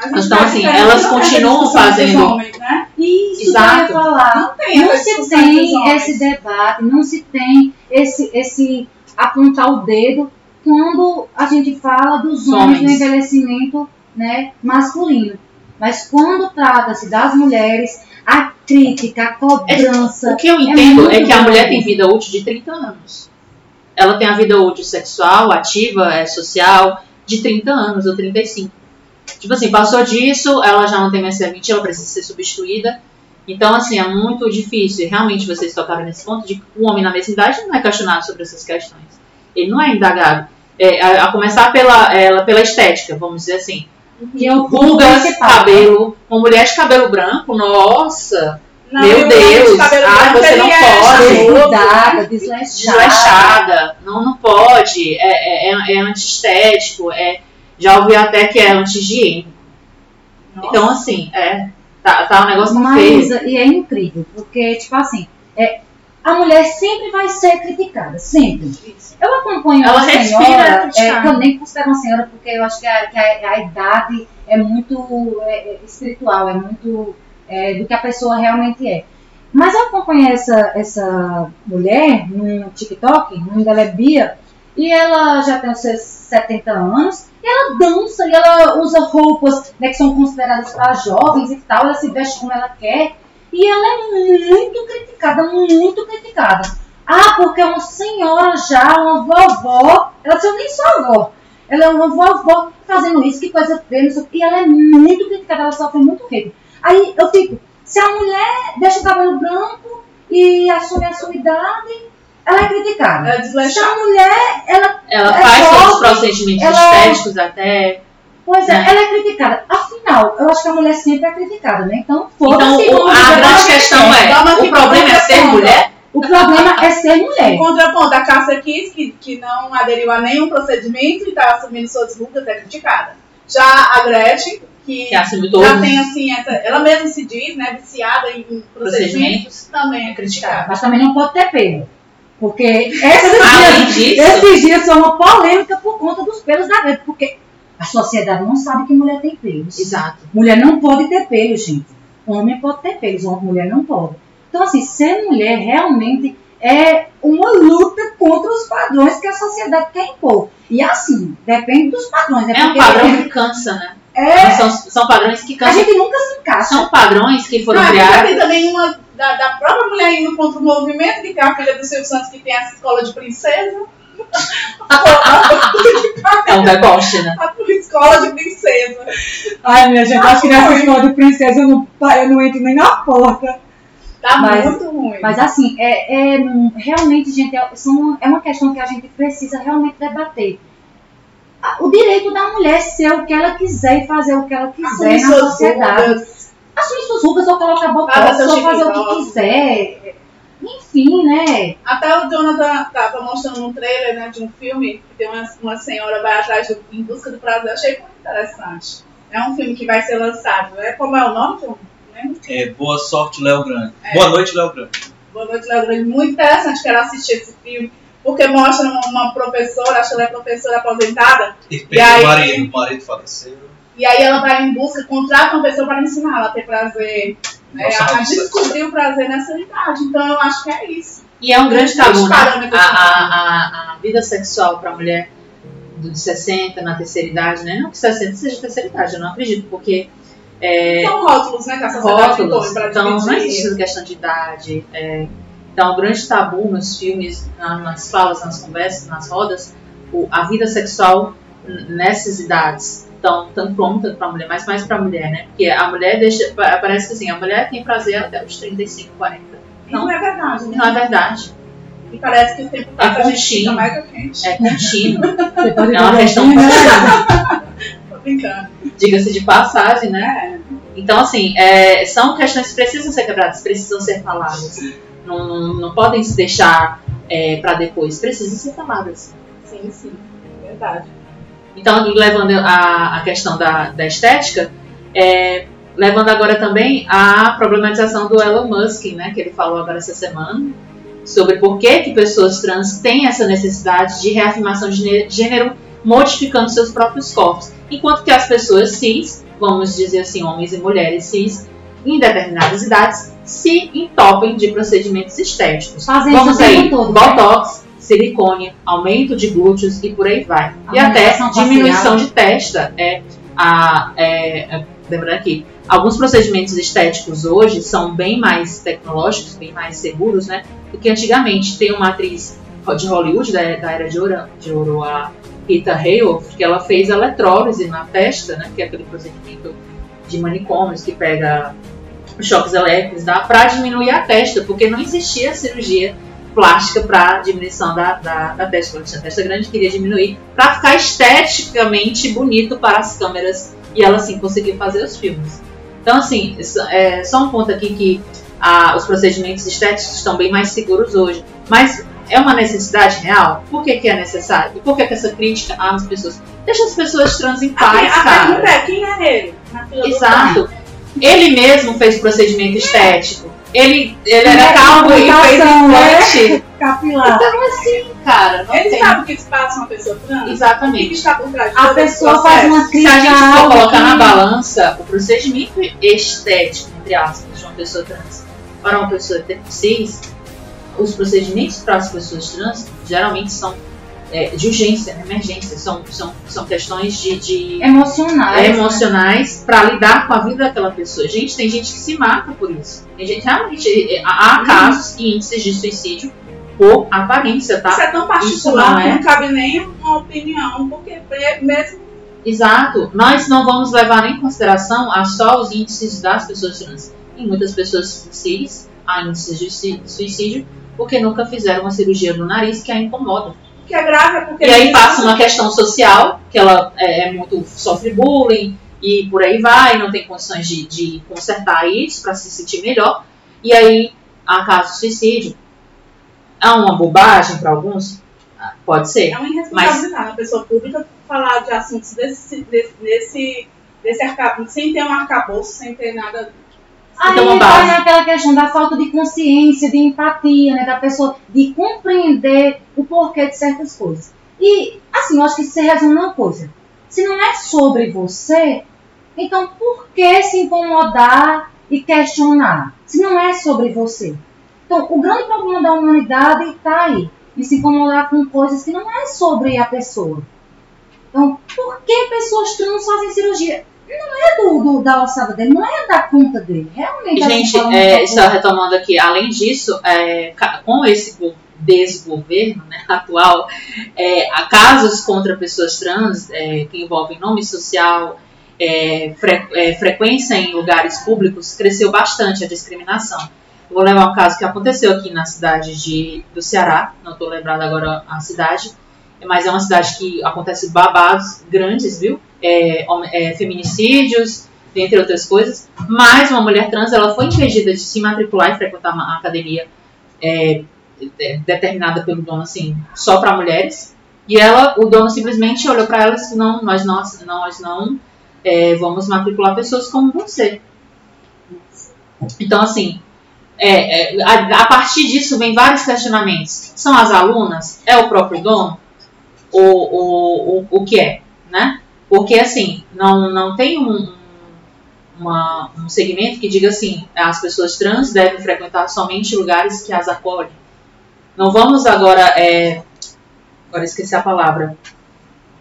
Gente Então, tá assim, elas continuam fazendo- Homens, né? Isso eu Exato. ia falar. Não Não se tem esse debate, não se tem esse, esse apontar o dedo quando a gente fala dos homens no Homens. envelhecimento né, masculino. Mas quando trata-se das mulheres, a crítica, a cobrança. O que eu entendo muito é, que a mulher tem vida útil de 30 anos. Ela tem a vida útil sexual, ativa, é, social, de 30 anos ou 35. Tipo assim, passou disso, ela já não tem mais serventia, ela precisa ser substituída. Então, assim, é muito difícil. E Realmente, vocês tocaram nesse ponto de que o homem na mesma idade não é questionado sobre essas questões. Ele não é indagado. É, a, a começar pela, ela, pela estética, vamos dizer assim. que é o Rugas, cabelo, uma mulher de cabelo branco, nossa, Não, Meu de Deus, ai, branco, você não é pode. desleixada. desleixada, não, não pode, é, é, é antiestético, é, já ouvi até que é anti-higiênico. Nossa. Então, assim, é, tá, tá um negócio muito Mas, feio. e é incrível, porque, tipo assim, é, a mulher sempre vai ser criticada, sempre. Eu acompanho Ela uma senhora, é, que eu nem considero uma senhora, porque eu acho que a, que a- a idade é muito é, é, espiritual, é muito é, do que a pessoa realmente é. Mas eu acompanhei essa, essa mulher no TikTok, o nome dela é Bia, e ela já tem os seus 70 anos, e ela dança, e ela usa roupas né, que são consideradas para jovens e tal, ela se veste como ela quer, e ela é muito criticada, muito criticada. Ah, porque é uma senhora já, uma vovó. Ela eu nem sou avó. Ela é uma vovó fazendo isso, que coisa feia. não. E ela é muito criticada, ela sofre muito hate. Aí eu fico, se a mulher deixa o cabelo branco e assume a sua idade, ela é criticada. Ela é Se a mulher, ela, Ela é faz todos os procedimentos ela- estéticos até. pois é, Né? ela é criticada. Afinal, eu acho que a mulher sempre é criticada, né? Então, Então, foda-se. o- vamos a grande pra questão é: o problema é ser mulher O problema é ser mulher. Em contraponto, a Cássia Kiss, que, que não aderiu a nenhum procedimento e está assumindo suas rugas, é criticada. Já a Gretchen, que, Que já tem assim, essa, ela mesma se diz, né, viciada em em procedimentos, procedimentos. também é criticada. Mas também não pode ter pelo. Porque esses dias, esses dias foi uma polêmica por conta dos pelos da Gretchen. Porque a sociedade não sabe que mulher tem pelos. exato. Mulher não pode ter pelos, gente. Homem pode ter pelos, mulher não pode. Então, assim, ser mulher realmente é uma luta contra os padrões que a sociedade quer impor. E assim, depende dos padrões. né? É um padrão que cansa, né? É, São, são padrões que a cansam. gente nunca se encaixa. São padrões que foram a criados. tem também uma da, da própria mulher indo contra o movimento, que tem a filha do Silvio Santos que tem essa escola de princesa. É um deboche, né? A escola de princesa. Ai, minha gente, acho que nessa escola de princesa eu não, eu não entro nem na porta. Tá Mas- muito ruim. Mas assim, é, é, realmente, gente, é, são- é uma questão que a gente precisa realmente debater. O direito da mulher ser o que ela quiser e fazer o que ela quiser na sociedade. rugas. Assumir suas rugas, ou colocar Faça botox, ou fazer o que quiser. Enfim, né? Até o Jonathan tava mostrando um trailer né, de um filme que tem uma, uma senhora vai atrás do, em busca do prazer. Achei muito interessante. É um filme que vai ser lançado. Né? Como é o nome, John? Né? É, boa sorte, Léo Grande. É. Boa noite, Léo Grande. Boa noite, Léo Grande. Muito interessante. Quero assistir esse filme. Porque mostra uma, professora, acho que ela é professora aposentada, E E aí- o marido, o marido faleceu. E aí ela vai em busca, contrata uma pessoa para ensinar ela a ter prazer, né, Nossa, a, descobrir o prazer nessa idade. Então eu acho que é isso. E é um grande tabu, né? A, a, a, a vida sexual para a mulher do- de 60, na terceira idade, né? Não que 60 seja terceira idade, eu não acredito, porque é, São rótulos, né, que a sociedade rótulos, então não existe essa questão de idade. é, então, o grande tabu nos filmes, na- nas falas, nas conversas, nas rodas, o- a vida sexual nessas idades. Então, tanto para homem, tanto para mulher, mas mais para mulher, né? Porque a mulher deixa. pa- Parece que assim, a mulher tem prazer até os 35, 40. E não é verdade, né? Não é verdade. E parece que o tempo passa, É a gente fica contínuo. mais quente. É contínuo. Você pode É uma questão assim, né? Tô brincando. diga-se de passagem, né? Então, assim, é, são questões que precisam ser quebradas, precisam ser faladas. Não, não, não podem se deixar para depois, precisam ser faladas. Sim, sim. Verdade. Então, levando a, a questão da, da estética, é, levando agora também a problematização do Elon Musk, né, que ele falou agora essa semana, sobre por que, que pessoas trans têm essa necessidade de reafirmação de gê- gênero modificando seus próprios corpos, enquanto que as pessoas cis, vamos dizer assim, homens e mulheres cis, em determinadas idades, se entopem de procedimentos estéticos. Fazem Vamos aí, todo, né? botox, silicone, aumento de glúteos e por aí vai. E até diminuição facial. de testa. É, a, é, lembrando aqui, alguns procedimentos estéticos hoje são bem mais tecnológicos, bem mais seguros, né? Do que antigamente. Tem uma atriz de Hollywood, da, da era de ouro, de ouro, a Rita Hayworth, que ela fez eletrólise na testa, né? Que é aquele procedimento de manicômios que pega choques elétricos, dá para diminuir a testa, porque não existia cirurgia plástica para diminuição da, da, da testa. Quando tinha testa grande, queria diminuir para ficar esteticamente bonito para as câmeras e ela assim conseguir fazer os filmes. Então, assim, é só um ponto aqui que ah, os procedimentos estéticos estão bem mais seguros hoje, mas é uma necessidade real? Por que, que é necessário? E por que, que essa crítica às pessoas? Deixa as pessoas trans em A, paz, a cara. pergunta é, quem é ele? Exato. Ele mesmo fez procedimento estético. Ele, ele era calvo e fez implantação, né? implante. Capilar. Então, assim, cara, não Ele tem. sabe o que se passa uma pessoa trans? O que Exatamente. está por trás de A pessoa faz uma Se crítica a gente for colocar na que- balança o procedimento estético, entre aspas, de uma pessoa trans para uma pessoa cis, os procedimentos para as pessoas trans geralmente são é, de urgência, emergência, são, são, são questões de, de emocionais. é, emocionais para lidar com a vida daquela pessoa. Gente, tem gente que se mata por isso. Tem gente realmente é, há há casos e índices de suicídio por aparência, tá? Isso é tão particular não que é. não cabe nem uma opinião, porque mesmo Exato. Nós não vamos levar em consideração a só os índices das pessoas trans. Em muitas pessoas cis, há índices de sui- suicídio porque nunca fizeram uma cirurgia no nariz que a incomoda. Que porque E aí passa uma questão social, que ela é, é muito sofre bullying e por aí vai, não tem condições de, de consertar isso para se sentir melhor. E aí há casos de suicídio. é uma bobagem para alguns? Ah, Pode ser. É uma irresponsabilidade a pessoa pública falar de assuntos desse, desse, desse, desse arca- sem ter um arcabouço, sem ter nada. Aí Então, uma vai base. naquela questão da falta de consciência, de empatia, né? Da pessoa de compreender o porquê de certas coisas. E, assim, eu acho que se resume numa coisa. Se não é sobre você, então por que se incomodar e questionar? Se não é sobre você. Então, o grande problema da humanidade está aí. Em se incomodar com coisas que não é sobre a pessoa. Então, por que pessoas trans fazem cirurgia? Não é do, do- da alçada dele, não é da conta dele. Realmente, Gente, é, só retomando aqui, além disso, é, com esse go- desgoverno né, atual, é, há casos contra pessoas trans é, que envolvem nome social, é, fre- é, frequência em lugares públicos, cresceu bastante a discriminação. Vou levar um caso que aconteceu aqui na cidade de, do Ceará, não estou lembrada agora a cidade, mas é uma cidade que acontece babados grandes, viu? É, é, feminicídios, dentre outras coisas. Mas uma mulher trans ela foi impedida de se matricular e frequentar uma academia é, de- determinada pelo dono, assim, só para mulheres. E ela, o dono simplesmente olhou para ela e disse: não, nós não, nós não é, vamos matricular pessoas como você. Então, assim, é, é, a, a partir disso vem vários questionamentos. São as alunas? É o próprio dono? O, o, o, o que é? Né? Porque, assim, não, não tem um, uma- um segmento que diga assim, as pessoas trans devem frequentar somente lugares que as acolhem. Não vamos agora, é, agora esqueci a palavra,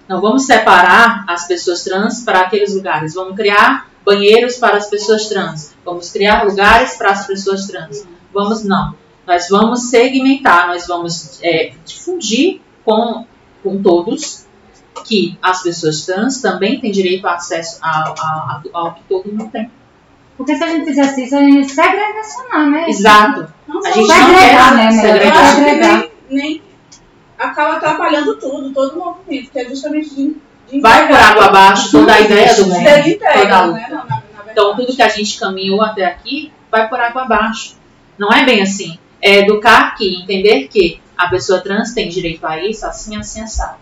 não vamos separar as pessoas trans para aqueles lugares. Vamos criar banheiros para as pessoas trans. Vamos criar lugares para as pessoas trans. Vamos, não. Nós vamos segmentar, nós vamos é, difundir com, com todos que as pessoas trans também têm direito a acesso a- a- a- ao que todo mundo tem. Porque se a gente fizesse isso, a gente segregacionar, né? Exato. Não A gente isso. não Segregar, quer né, segregar. acho que nem, nem acaba atrapalhando tudo, todo o movimento, que é justamente de, de Vai por água abaixo toda a ideia do mundo. Integra, toda né? Na, na, na verdade. Então, tudo que a gente caminhou até aqui vai por água abaixo. Não é bem assim. É educar que, entender que a pessoa trans tem direito a isso, assim, assim, assado.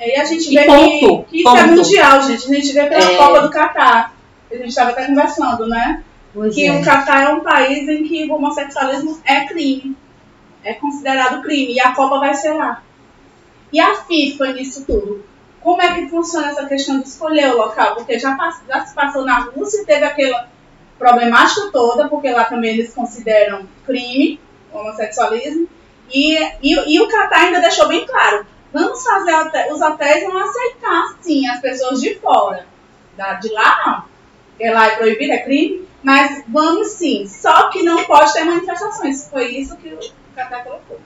Aí a gente E vê ponto, que, que isso é mundial, gente. A gente vê pela É. Copa do Catar. A gente estava até conversando, né? Pois que é. o Catar é um país em que o homossexualismo é crime. É considerado crime. E a Copa vai ser lá. E a FIFA nisso tudo? Como é que funciona essa questão de escolher o local? Porque já, pass- já se passou na Rússia e teve aquela problemática toda, porque lá também eles consideram crime o homossexualismo. E, e, e o Catar ainda deixou bem claro: vamos fazer hotel- os hotéis vão aceitar sim as pessoas de fora. Da, de lá não. Porque lá é proibido, é crime. Mas vamos sim. Só que não pode ter manifestações. Foi isso que o Catar colocou.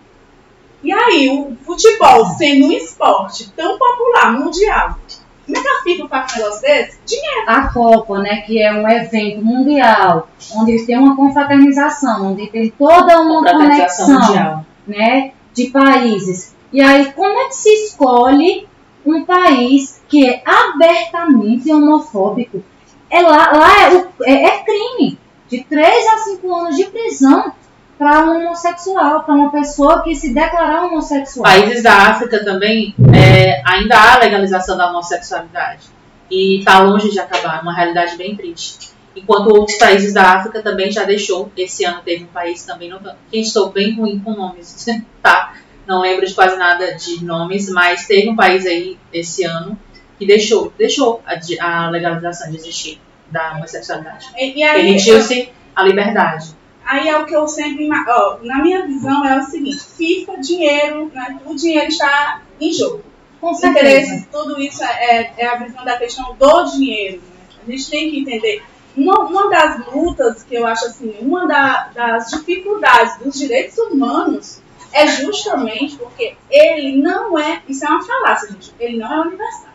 E aí, o futebol sendo um esporte tão popular, mundial, como é que a FIFA faz um negócio desse? Dinheiro. A Copa, né, que é um evento mundial, onde tem uma confraternização, onde tem toda uma Confraternização conexão mundial. né, de países. E aí, como é que se escolhe um país que é abertamente homofóbico? É lá lá é, é- é crime de 3 a 5 anos de prisão para um homossexual, para uma pessoa que se declarar homossexual. Países da África também é, ainda há legalização da homossexualidade. E está longe de acabar, é uma realidade bem triste. Enquanto outros países da África também já deixou. Esse ano teve um país também, não, que estou bem ruim com nomes, tá? Não lembro de quase nada de nomes, mas teve um país aí esse ano que deixou, deixou a, a legalização de existir da homossexualidade. E, e aí, Permitiu-se a liberdade. aí é o que eu sempre. Ó, na minha visão é o seguinte: FIFA, dinheiro, né, o dinheiro está em jogo. Com certeza. interesses, tudo isso é, é- é a visão da questão do dinheiro. né? A gente tem que entender. Uma, uma das lutas que eu acho assim, uma da- das dificuldades dos direitos humanos é justamente porque ele não é, isso é uma falácia, gente, ele não é universal.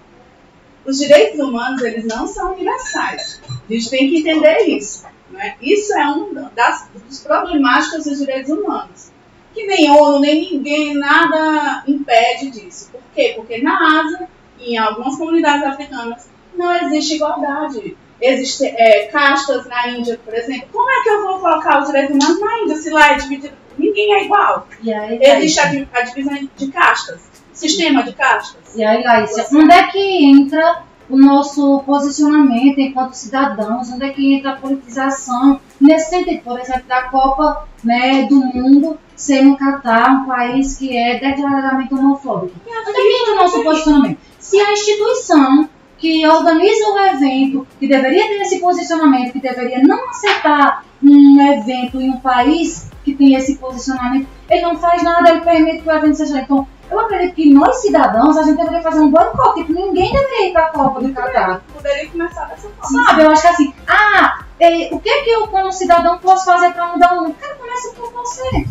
Os direitos humanos, eles não são universais. A gente tem que entender isso. Né? Isso é um das, dos problemáticas dos direitos humanos que nem ONU, nem ninguém, nada impede disso. Por quê? Porque na Ásia e em algumas comunidades africanas não existe igualdade. Existem é, castas na Índia, por exemplo. Como é que eu vou colocar os direitos humanos na Índia se lá é dividido? Ninguém é igual. Aí, Existe a, Laís, di- a divisão de castas, sistema de castas. e aí, Laís, onde é que entra o nosso posicionamento enquanto cidadãos? Onde é que entra a politização? Nesse sentido, por exemplo, da Copa né, do Mundo ser no Catar um país que é declaradamente homofóbico. Onde é que entra o nosso posicionamento? Se a instituição que organiza o evento, que deveria ter esse posicionamento, que deveria não aceitar um evento em um país que tem esse posicionamento, ele não faz nada, ele permite que o evento seja. Então, eu acredito que nós, cidadãos, a gente deveria fazer um boicote. Tipo, ninguém deveria ir para a Copa do Catar. Poderia começar dessa forma. Sabe? Eu acho que assim, ah, eh, o que é que eu, como cidadão, posso fazer para mudar o mundo? Cara, começa por você.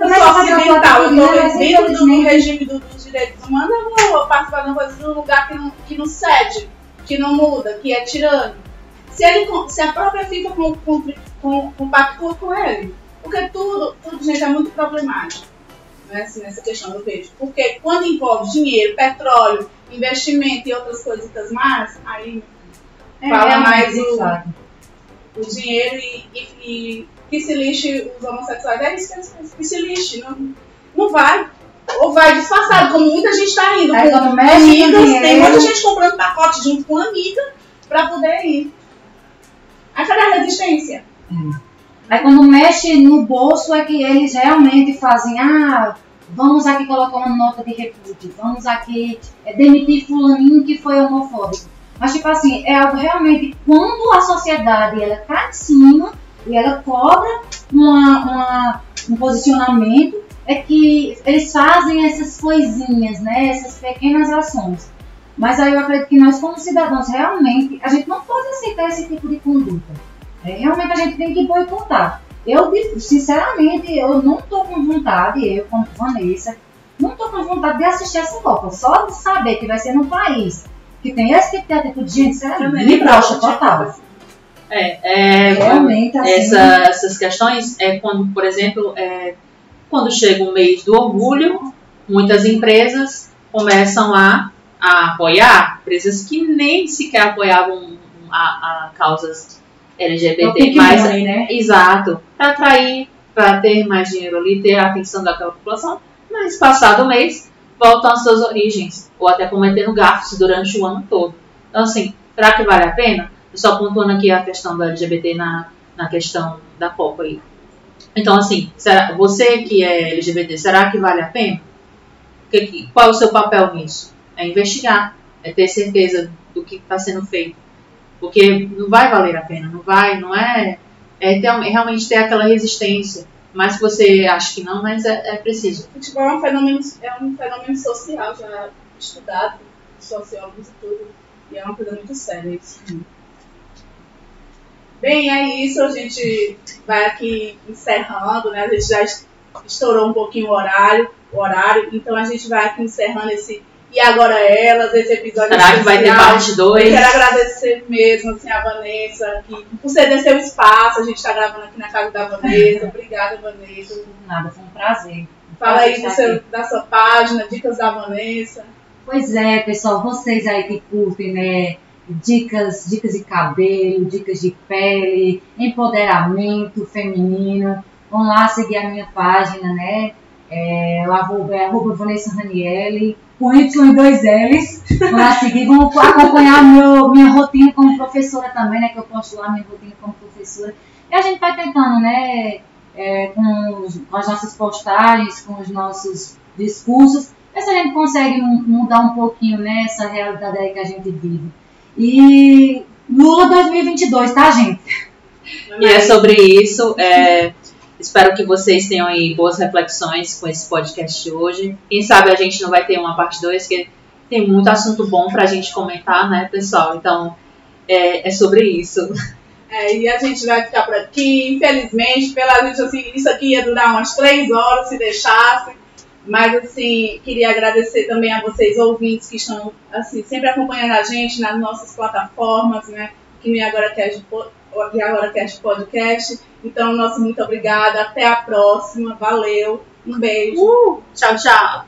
Eu sou ocidental, eu estou dentro do regime do- dos direitos humanos, eu vou participar de uma coisa num lugar que não, que não cede, que não muda, que é tirano. Se, ele, com- se a própria FIFA com, com, com, compactua com ele, porque tudo, tudo, gente, é muito problemático né, assim, nessa questão, eu vejo. Porque quando envolve dinheiro, petróleo, investimento e outras coisitas mais, aí é, fala realmente, mais de o- fato. o dinheiro e, e- e que se lixe os homossexuais. É isso que eles pensam, que se lixe. Não, não vai. Ou vai disfarçado, como muita gente está indo. Aí com amigas, tem dinheiro- muita gente comprando pacote junto com amiga para poder ir. Aí cadê a resistência? Aí quando mexe no bolso é que eles realmente fazem, ah, vamos aqui colocar uma nota de repúdio, vamos aqui é, demitir fulaninho que foi homofóbico. Mas tipo assim, é algo realmente, quando a sociedade ela tá em cima e ela cobra uma, uma- um posicionamento, é que eles fazem essas coisinhas, né, essas pequenas ações. Mas aí eu acredito que nós como cidadãos realmente, a gente não pode aceitar esse tipo de conduta. É, realmente a gente tem que boicotar. Eu, sinceramente, eu não tô com vontade, eu como Vanessa, não tô com vontade de assistir essa Copa. Só de saber que vai ser num país que tem esse tipo de atitude, gente, sinceramente, me brocha total. É, é, Realmente, assim, essa- essas questões é quando, por exemplo, é, quando chega o mês do orgulho, muitas empresas começam a, a apoiar, empresas que nem sequer apoiavam a, a causas LGBT, mas money, né? Exato. Para atrair, para ter mais dinheiro ali, ter a atenção daquela população. Mas passado o mês, voltam às suas origens. Ou até cometendo gafes durante o ano todo. Então, assim, será que vale a pena? Só pontuando aqui a questão do LGBT na, na questão da Copa aí. Então, assim, será, você que é LGBT, será que vale a pena? Que- qual é o seu papel nisso? É investigar, é ter certeza do que está sendo feito. Porque não vai valer a pena, não vai, não é é ter- realmente ter aquela resistência. Mas se você acha que não, mas é, é preciso. Futebol é um fenômeno, é um fenômeno social já estudado sociólogos e tudo. E é uma coisa muito séria isso. Bem, é isso. A gente vai aqui encerrando, né? A gente já es- estourou um pouquinho o horário, o horário. Então a gente vai aqui encerrando esse E Agora Elas, esse episódio Será que vai ter parte Eu 2? quero agradecer mesmo assim, a Vanessa aqui, por ceder seu espaço. A gente está gravando aqui na casa da Vanessa. Obrigada, Vanessa. Nada, foi um prazer. Fala aí seu, da sua página, dicas da Vanessa. Pois é, pessoal, vocês aí que curtem, né? Dicas, dicas de cabelo, dicas de pele, empoderamento feminino. Vão lá seguir a minha página, né? É, arroba, é arroba Vanessa Ranielli, com Y e dois L's. Vão lá seguir, vão acompanhar meu, minha rotina como professora também, né? Que eu posto lá minha rotina como professora. E a gente vai tentando, né? é, com, os- com as nossas postagens, com os nossos discursos, ver se a gente consegue mu- mudar um pouquinho né, essa realidade aí que a gente vive. E Lula 2022, tá, gente? E é sobre isso. é, espero que vocês tenham aí boas reflexões com esse podcast de hoje. Quem sabe a gente não vai ter uma parte 2, que tem muito assunto bom pra gente comentar, né, pessoal? Então, é, é sobre isso. É, e a gente vai ficar por aqui. Infelizmente, pela gente, assim, isso aqui ia durar umas três horas se deixasse. Mas, assim, queria agradecer também a vocês, ouvintes, que estão, assim, sempre acompanhando a gente nas nossas plataformas, né? Que me Agora Cast, Po- que Agora Cast Podcast. Então, nosso muito obrigada. Até a próxima. Valeu. Um beijo. Tchau, tchau.